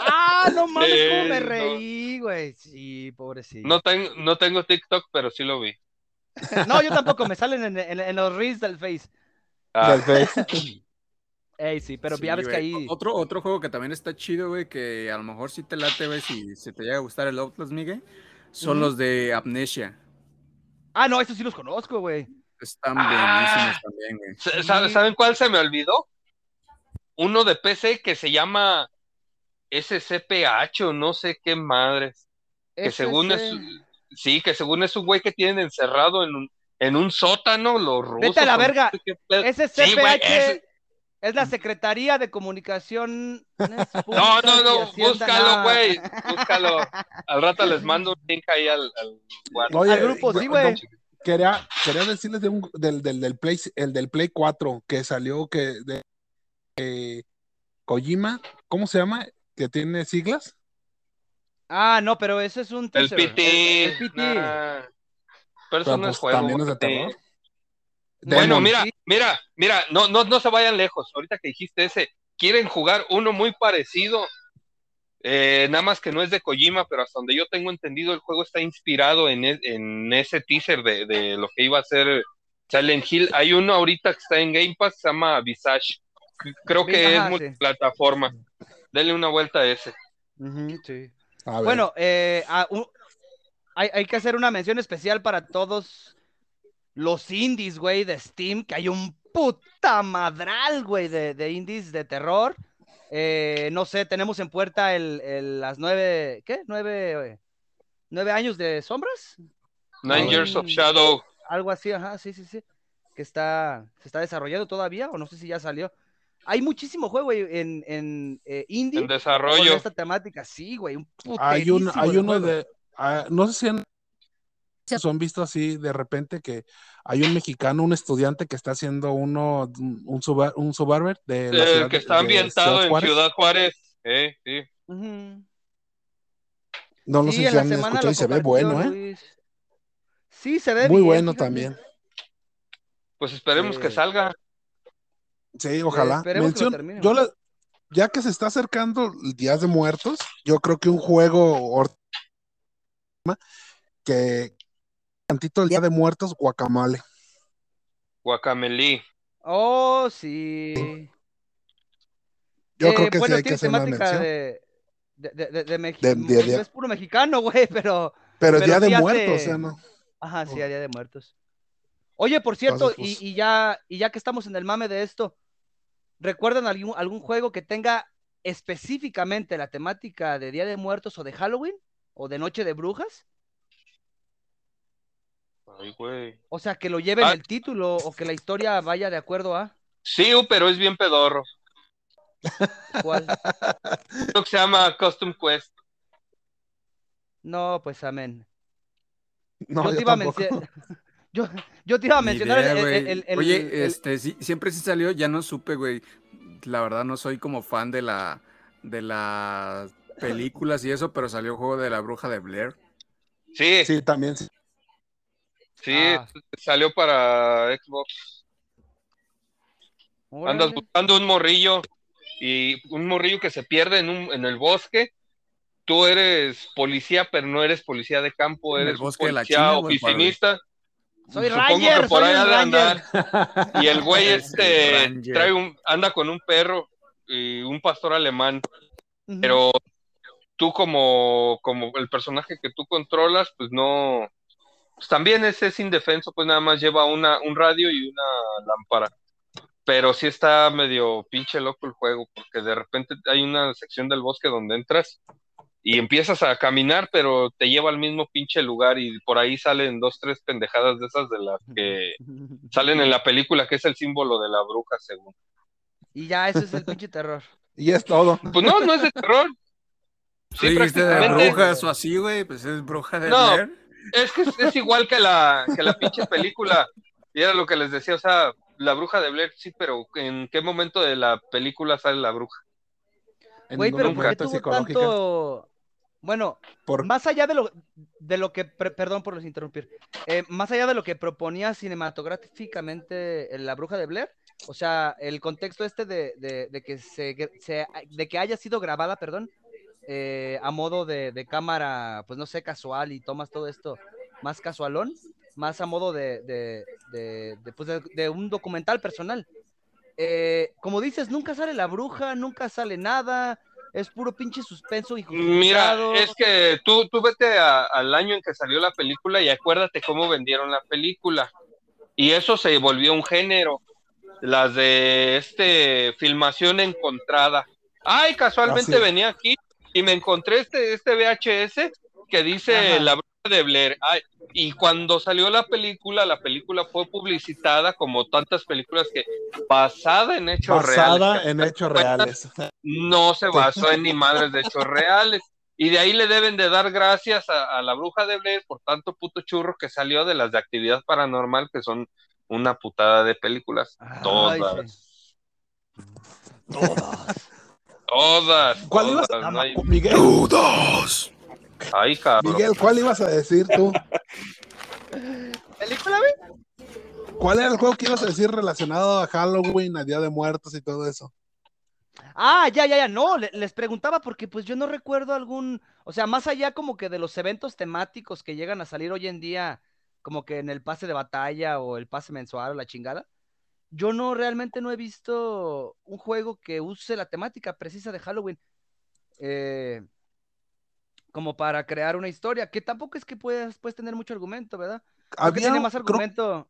Ah, no mames, Sí, cómo me no. reí, güey. Sí, pobrecito. No, tengo no tengo TikTok, pero sí lo vi. No, yo tampoco, me salen en, en- en los reels del Face. Ah, Del Face. Ey, sí, pero Sí, ya ves que güey. ahí. Otro, otro juego que también está chido, güey, que a lo mejor sí te late, güey, si, si te llega a gustar el Outlast, Miguel, son los de Amnesia. Ah, no, estos sí los conozco, güey. Están Ah. buenísimos también, güey. sa- sa- ¿Saben cuál se me olvidó? Uno de PC que se llama SCPH o no sé qué madres. Que según es, sí. que según es un güey que tienen encerrado en un, en un sótano, los rusos. Vete a la verga. Ese CPH es la Secretaría de Comunicación. No, no, no, búscalo, güey, búscalo. Al rato les mando un link ahí al, al WhatsApp. Oye, Al grupo, sí, güey. Quería, quería decirles de un, del, del, del Play, el del Play 4 que salió que de eh, Kojima, ¿cómo se llama? Que tiene siglas. Ah, no, pero ese es un El teaser. PT. El, el PT. nah. Pero eso no pues, es juego. también es de terror. Bueno, mira, mira, mira, no, no, no se vayan lejos. Ahorita que dijiste ese, quieren jugar uno muy parecido. eh, nada más que no es de Kojima, pero hasta donde yo tengo entendido, el juego está inspirado en, e- en ese teaser de, de lo que iba a ser Silent Hill. Hay uno ahorita que está en Game Pass, se llama Visage. Creo que Ajá, es sí. multiplataforma. Denle una vuelta a ese. Sí. A. Bueno, eh, un- hay, hay que hacer una mención especial para todos los indies, güey, de Steam, que hay un puta madral, güey, de, de indies de terror. Eh, no sé, tenemos en puerta el, el- las nueve, ¿qué? Nueve, eh, nueve años de sombras, Nine. Years of Shadow. algo así, ajá, sí, sí, sí, que está, se está desarrollando todavía, o no sé si ya salió. Hay muchísimo juego güey, en, en eh, indie En con desarrollo. esta temática, sí, güey, un hay un, hay uno juego. de, ah, no sé si han, han visto así de repente que hay un mexicano, un estudiante que está haciendo uno, un, suba- un suburban de la El ciudad que está ambientado Ciudad en Juárez. Ciudad Juárez. Eh, sí. No, no Sí, sé si han escuchado y se ve bueno, ¿eh? Luis. Sí, se ve Muy bien, bueno fíjate. también. Pues esperemos Sí. que salga. Sí, ojalá. esperemos que lo Mención- terminen. yo la- ya que se está acercando el Días de Muertos, yo creo que un juego que tantito el Día de Muertos, Guacamole. Guacamelí. Oh, sí. Yo Eh, creo que bueno, sí hay que hacer una mención. de, de, de, de, de Meji- De- de- de- Es puro mexicano, güey, pero... Pero, pero Día de Muertos, o sea, no. Ajá, sí, a Día de Muertos. Oye, por cierto, Entonces, pues- y, y ya, y ya que estamos en el mame de esto, ¿recuerdan algún, algún juego que tenga específicamente la temática de Día de Muertos o de Halloween? ¿O de Noche de Brujas? Ay, güey. O sea, que lo lleven Ah. el título o que la historia vaya de acuerdo a Sí, pero es bien pedorro. cuál. Lo que se llama Custom Quest. No, pues amén. No, yo, yo te iba a mencionar. Yo, yo te iba a Ni mencionar idea, el, el- el- el- Oye, el- este, sí, siempre sí salió, ya no supe, güey. La verdad no soy como fan de la de las películas y eso, pero salió juego de la bruja de Blair. Sí, sí, Sí, también. Sí. Ah. salió para Xbox. Andas buscando un morrillo y un morrillo que se pierde en, un, en el bosque. Tú eres policía, pero no eres policía de campo, ¿En el eres bosque de la policía China oficinista. Soy Supongo Ranger, que por soy ahí de andar. Y el güey este Ranger. trae un, anda con un perro y un pastor alemán. Pero tú como, como el personaje que tú controlas, pues no, pues también ese es indefenso, pues nada más lleva una, un radio y una lámpara. Pero sí está medio pinche loco el juego, porque de repente hay una sección del bosque donde entras y empiezas a caminar, pero te lleva al mismo pinche lugar y por ahí salen dos, tres pendejadas de esas de las que salen en la película, que es el símbolo de la bruja, según. Y ya, ese es el pinche terror. Y es todo. Pues no, no es de terror. Sí, dijiste de brujas o así, güey, pues es bruja de No. Es que es, es igual que la, que la pinche película. Y era lo que les decía, o sea, la bruja de Blair, sí, pero ¿en qué momento de la película sale la bruja? En Güey, pero ¿por qué momento tuvo tanto, Bueno, más allá de lo, de lo que, perdón por los interrumpir, eh, más allá de lo que proponía cinematográficamente La Bruja de Blair, o sea, el contexto este de, que, se, de que haya sido grabada, perdón, eh, a modo de, cámara, pues no sé, casual y tomas todo esto más casualón, más a modo de, de, pues un documental personal. Eh, como dices, nunca sale la bruja, nunca sale nada, es puro pinche suspenso y Mira, es que tú, tú vete al año en que salió la película y acuérdate cómo vendieron la película. Y eso se volvió un género. Las de este filmación encontrada. Ay, casualmente venía aquí y me encontré este, este VHS que dice la bruja de Blair. Ay, y cuando salió la película, la película fue publicitada como tantas películas que basada en hechos reales. Basada en hechos reales. No se basó en ni madres de hechos reales. Y de ahí le deben de dar gracias a, la bruja de Blair por tanto puto churro que salió de las de actividad paranormal, que son una putada de películas. todas. Todas. Todas. ¿Cuál ibas a... Miguel? Todas. Ay, cabrón. Miguel, ¿cuál ibas a decir tú? ¿Película? ¿Cuál era el juego que ibas a decir relacionado a Halloween, a Día de Muertos y todo eso? Ah, ya, ya, ya, no, les preguntaba porque pues yo no recuerdo algún, o sea, más allá como que de los eventos temáticos que llegan a salir hoy en día, como que en el pase de batalla o el pase mensual o la chingada, yo no realmente no he visto un juego que use la temática precisa de Halloween. Eh, como para crear una historia, que tampoco es que puedas, puedes tener mucho argumento, ¿verdad? Había, tiene más argumento.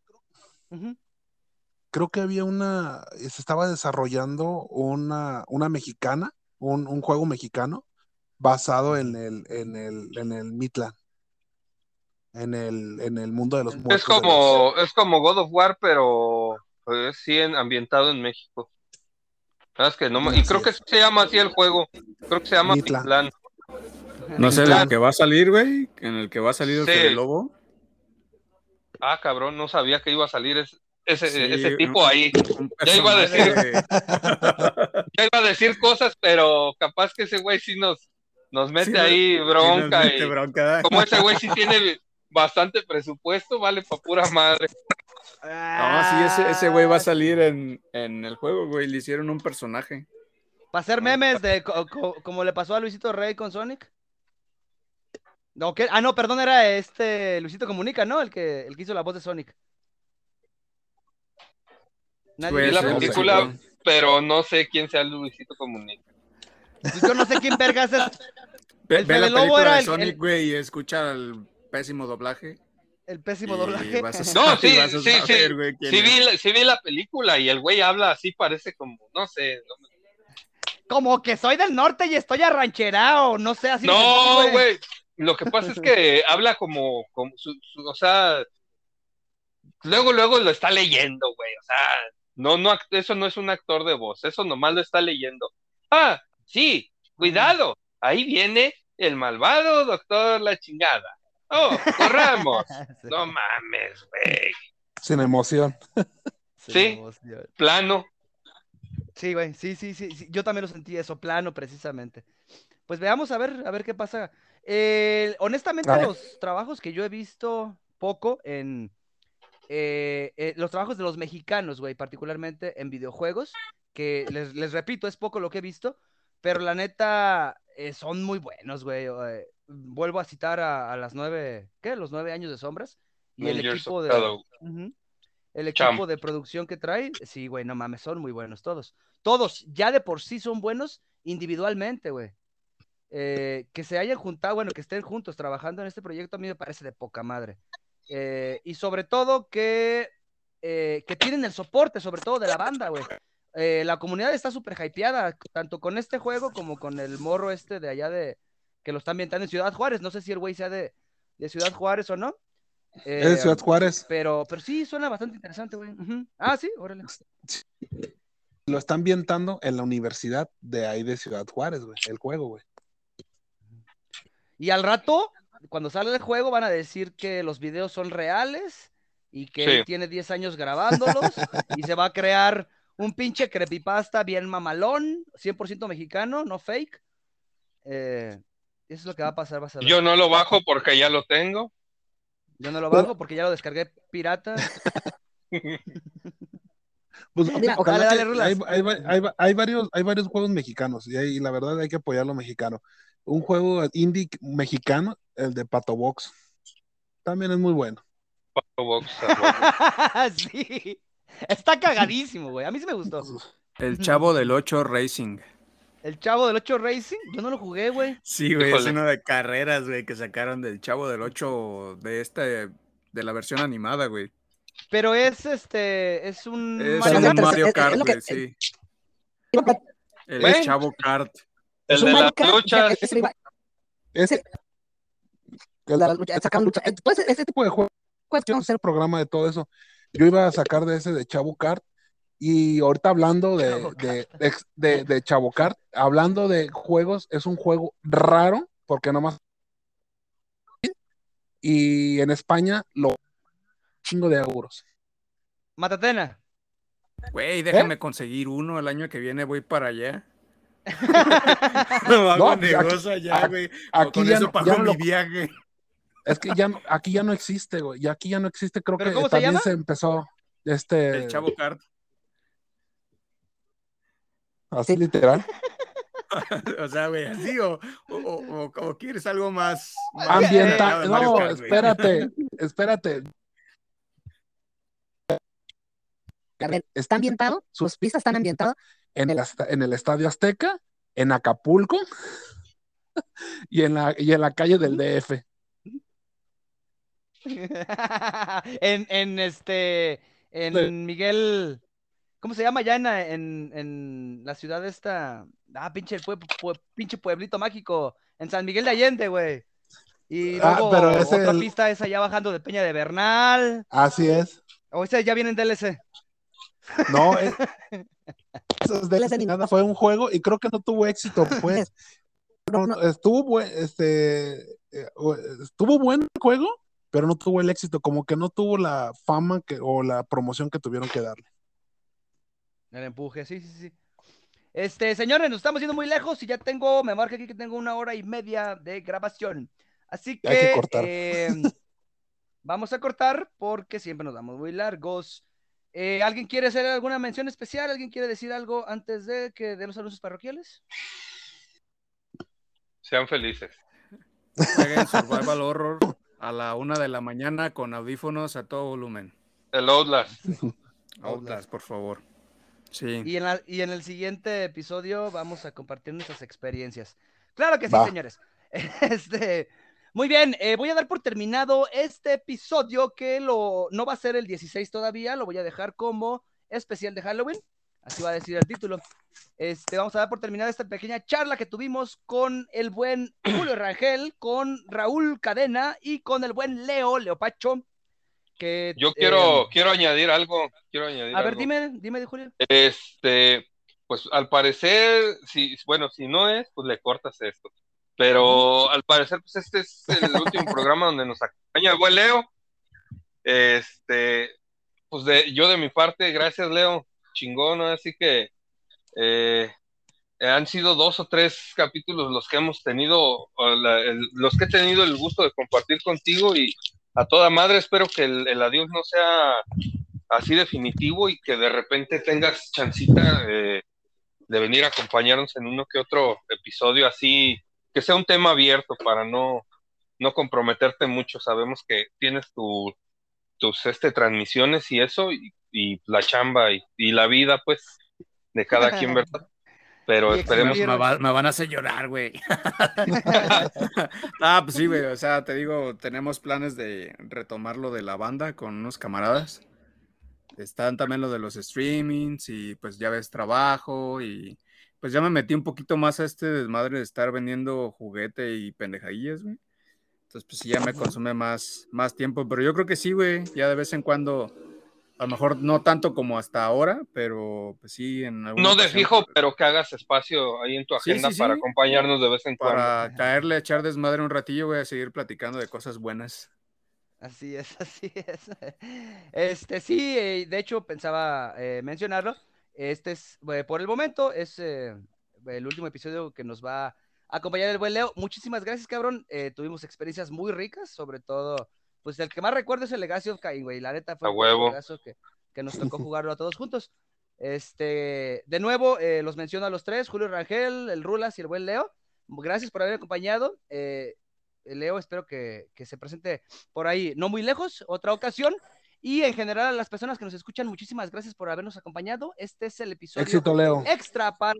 Creo, que había una, se estaba desarrollando una, una mexicana, un, juego mexicano basado en el, en el, en el Midland. En el, en el mundo de los muertos. Es como, es como God of War, pero pues, sí ambientado en México. ¿Sabes que no? Y creo que se llama así el juego. Creo que se llama Midland. No sé, en el que va a salir, güey. En el que va a salir el lobo. Ah, cabrón, no sabía que iba a salir ese, ese, tipo ahí. Ya iba a decir. ya iba a decir cosas, pero capaz que ese güey sí nos, nos mete ahí bronca. como ese güey sí tiene bastante presupuesto, vale pa' pura madre. No, sí, ese, ese güey va a salir en, en el juego, güey. Le hicieron un personaje. Para hacer memes de como le pasó a Luisito Rey con Sonic. No, Ah, no, perdón, era este Luisito Comunica, ¿no? El que, el que hizo la voz de Sonic. Nadie la película, pero no sé quién sea Luisito Comunica. Pues yo no sé quién vergas es. el ve la película de Sonic, güey, y escucha el pésimo doblaje. El pésimo doblaje. no, sí, sí, sí. Sí vi, sí vi, la película y el güey habla así, parece como, no sé. Como que soy del norte y estoy arrancherado, no sé, así. No, güey. Lo que pasa es que habla como, como o sea, luego, luego lo está leyendo, güey, o sea, no, no, eso no es un actor de voz, eso nomás lo está leyendo. Ah, sí, cuidado, ahí viene el malvado doctor la chingada. Oh, corramos. No mames, güey. Sin emoción. sí, plano. Sí, güey, sí, sí, sí, sí, yo también lo sentí eso, plano precisamente. Pues veamos a ver, a ver qué pasa honestamente, los trabajos que yo he visto poco en eh, eh, los trabajos de los mexicanos, güey, particularmente en videojuegos, que les, repito, es poco lo que he visto, pero la neta eh, son muy buenos, güey. Vuelvo a citar a, las nueve, ¿qué? Los nueve años de sombras y el equipo de... El equipo de producción que trae, sí, güey, no mames, son muy buenos todos. Todos, ya de por sí son buenos individualmente, güey. Eh, que se hayan juntado, bueno, que estén juntos trabajando en este proyecto a mí me parece de poca madre. Eh, y sobre todo que, eh, que tienen el soporte, sobre todo de la banda, güey. la comunidad está súper hypeada, tanto con este juego como con el morro este de allá de, que lo están ambientando en Ciudad Juárez. No sé si el güey sea de, Ciudad Juárez o no. es de Ciudad Juárez. Pero, pero sí, suena bastante interesante, güey. Ah, sí, órale. Lo están ambientando en la universidad de ahí de Ciudad Juárez, güey, el juego, güey. Y al rato, cuando sale el juego, van a decir que los videos son reales y que él tiene 10 años grabándolos y se va a crear un pinche creepypasta bien mamalón, 100% mexicano, no fake. Eh, Eso es lo que va a pasar, vas a ver. Yo no lo bajo porque ya lo tengo. Yo no lo bajo porque ya lo descargué pirata. Pues, Mira, ojalá dale, dale, hay, hay hay va- hay varios, hay varios juegos mexicanos y, hay- y la verdad hay que apoyar lo mexicano. Un juego indie mexicano, el de Pato Box, también es muy bueno. Box, a sí. Está cagadísimo, güey. A mí sí me gustó. El Chavo del 8 Racing. El chavo del 8 Racing, yo no lo jugué, güey. Sí, güey, es uno de carreras, güey, que sacaron del Chavo del 8 de este, de la versión animada, güey. Pero es este, es un Es Mario un. Mario es- es Kart, que- güey, sí. Es El. Chavo Kart. El un de Mario las Kart, luchas. es- es Ese, de las luchas, sacan lucha. Este tipo de juego, quiero hacer programa de todo eso. Yo iba a sacar de ese de Chavo Kart y ahorita hablando de, Chavo de, de, de- hablando de juegos, es un juego raro porque nomás y en España lo chingo de euros. Matatena. Güey, ¿Eh? déjame conseguir uno. El año que viene voy para allá. no hago No, pues, aquí- negocio allá, güey. aquí Con ya eso no- pago ya mi lo- viaje. Es que ya no- aquí ya no existe, güey. Y aquí ya no existe, creo ¿Pero que cómo se también llama? se empezó este El Chavo Kart. Así literal. o sea, güey, así o, o, o- o- quieres algo más. más Ambiental. No, Kart, espérate, espérate. Está ambientado, sus pistas están ambientadas En el, en el Estadio Azteca, en Acapulco y en la, y en la calle del DF. en, en este, en Sí. Miguel, ¿cómo se llama ya en, en, en la ciudad esta? Ah, pinche, pue- pue- pinche pueblito mágico, en San Miguel de Allende, güey. Y Ah, luego pero es otra el- pista es allá bajando de Peña de Bernal. Así es. O sea, ya viene en DLC. No, es, esos DLC ni nada, fue un juego y creo que no tuvo éxito, pues. No, no, estuvo buen, este, eh, estuvo buen el juego, pero no tuvo el éxito, como que no tuvo la fama que, o la promoción que tuvieron que darle. El empuje, sí, sí, sí. Este, señores, nos estamos yendo muy lejos y ya tengo, me marca aquí que tengo una hora y media de grabación. Así que, Hay que cortar. eh, vamos a cortar porque siempre nos damos muy largos. Eh, ¿Alguien quiere hacer alguna mención especial? ¿Alguien quiere decir algo antes de que dé los anuncios parroquiales? Sean felices. Jueguen Survival Horror a la una de la mañana con audífonos a todo volumen. El Outlast. Outlast, por favor. Sí. Y en, la- y en el siguiente episodio vamos a compartir nuestras experiencias. Claro que sí, Va. señores. Este, muy bien, eh, voy a dar por terminado este episodio que lo, no va a ser el 16 todavía, lo voy a dejar como especial de Halloween. Así va a decir el título. Este, vamos a dar por terminada esta pequeña charla que tuvimos con el buen Julio Rangel, con Raúl Cadena y con el buen Leo Leopacho. Que, Yo eh, quiero, quiero añadir algo. Quiero añadir a ver, dime, dime, Julio. Este, pues al parecer, si, bueno, si no es, pues le cortas esto. Pero al parecer, pues este es el último programa donde nos acompaña el buen Leo. Este, pues de, yo de mi parte, gracias Leo, chingón, ¿no? Así que eh, han sido dos o tres capítulos los que hemos tenido, o la- el- los que he tenido el gusto de compartir contigo y a toda madre espero que el, el adiós no sea así definitivo y que de repente tengas chancita de venir a acompañarnos en uno que otro episodio así, que sea un tema abierto para no, no comprometerte mucho. Sabemos que tienes tu, tus este, transmisiones y eso, y, y la chamba y, y la vida, pues, de cada quien, ¿verdad? Pero Y esperemos Me, me va- me van a hacer llorar, güey. ah, pues sí, güey. O sea, te digo, tenemos planes de retomar lo de la banda con unos camaradas. Están también lo de los streamings y pues ya ves trabajo y pues ya me metí un poquito más a este desmadre de estar vendiendo juguete y pendejadillas, güey. Entonces, pues sí, ya me consume más, más tiempo, pero yo creo que sí, güey, ya de vez en cuando, a lo mejor no tanto como hasta ahora, pero pues sí, en no de fijo, pero que hagas espacio ahí en tu Sí, agenda sí, para sí. acompañarnos de vez en cuando. para caerle, echar desmadre un ratillo, voy a seguir platicando de cosas buenas. Así es, así es. Este sí, eh, de hecho pensaba eh, mencionarlo. Este es, por el momento, es eh, el último episodio que nos va acompañar el buen Leo. Muchísimas gracias, cabrón. Eh, tuvimos experiencias muy ricas, sobre todo, pues el que más recuerdo es el Legacy of Kain, güey. La neta fue huevo. juegazo que, que nos tocó jugarlo a todos juntos. Este, de nuevo, eh, los menciono a los tres, Julio Rangel, el Rulas y el buen Leo. Gracias por haber acompañado. Eh, Leo, espero que, que se presente por ahí, no muy lejos, otra ocasión. Y en general a las personas que nos escuchan, muchísimas gracias por habernos acompañado. Este es el episodio Éxito, Leo. extra para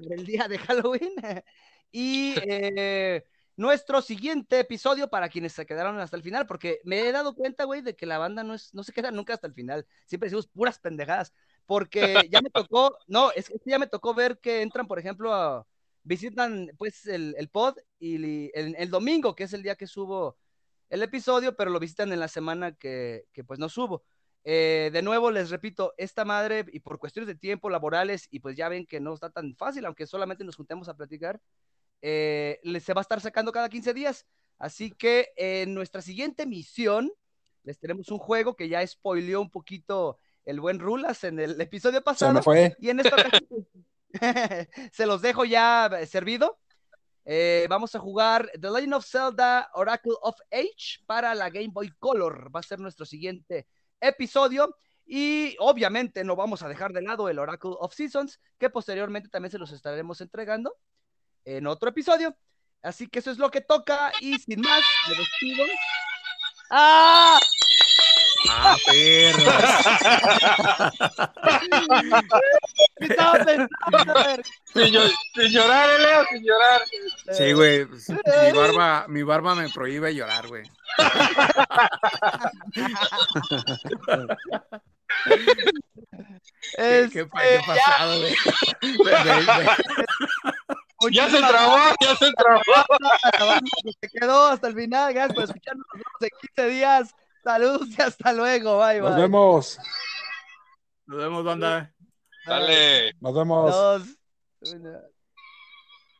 el día de Halloween. y eh, nuestro siguiente episodio para quienes se quedaron hasta el final, porque me he dado cuenta, güey, de que la banda no, es, no se queda nunca hasta el final. Siempre decimos puras pendejadas, porque ya me tocó, no, es que ya me tocó ver que entran, por ejemplo, a- visitan pues el, el pod y el, el domingo, que es el día que subo el episodio, pero lo visitan en la semana que, que pues no subo. Eh, de nuevo, les repito, esta madre, y por cuestiones de tiempo laborales, y pues ya ven que no está tan fácil, aunque solamente nos juntemos a platicar, eh, se va a estar sacando cada 15 días. Así que en nuestra siguiente misión les tenemos un juego que ya spoileó un poquito el buen Rulas en el episodio Se pasado. me fue. Y en esta se los dejo ya eh, servido. Eh, vamos a jugar The Legend of Zelda Oracle of Age para la Game Boy Color. Va a ser nuestro siguiente episodio. Y obviamente no vamos a dejar de lado el Oracle of Seasons, que posteriormente también se los estaremos entregando en otro episodio. Así que eso es lo que toca. Y sin más, me despido. ¡Ah! Ah, perro. Estaba pensando, a ver. Sin, sin llorar, eh, Leo, sin llorar. Sí, güey. pues, Mi barba, mi barba me prohíbe llorar, güey. ¿Qué, qué, pa- qué Este, pasado, güey? Ya se trabó, ya se trabó. Se quedó hasta el final. Gracias por escucharnos. Nos vemos en 15 días. Saludos y hasta luego. Bye, Nos bye. vemos. Nos vemos, banda. Dale. Nos vemos. Dos.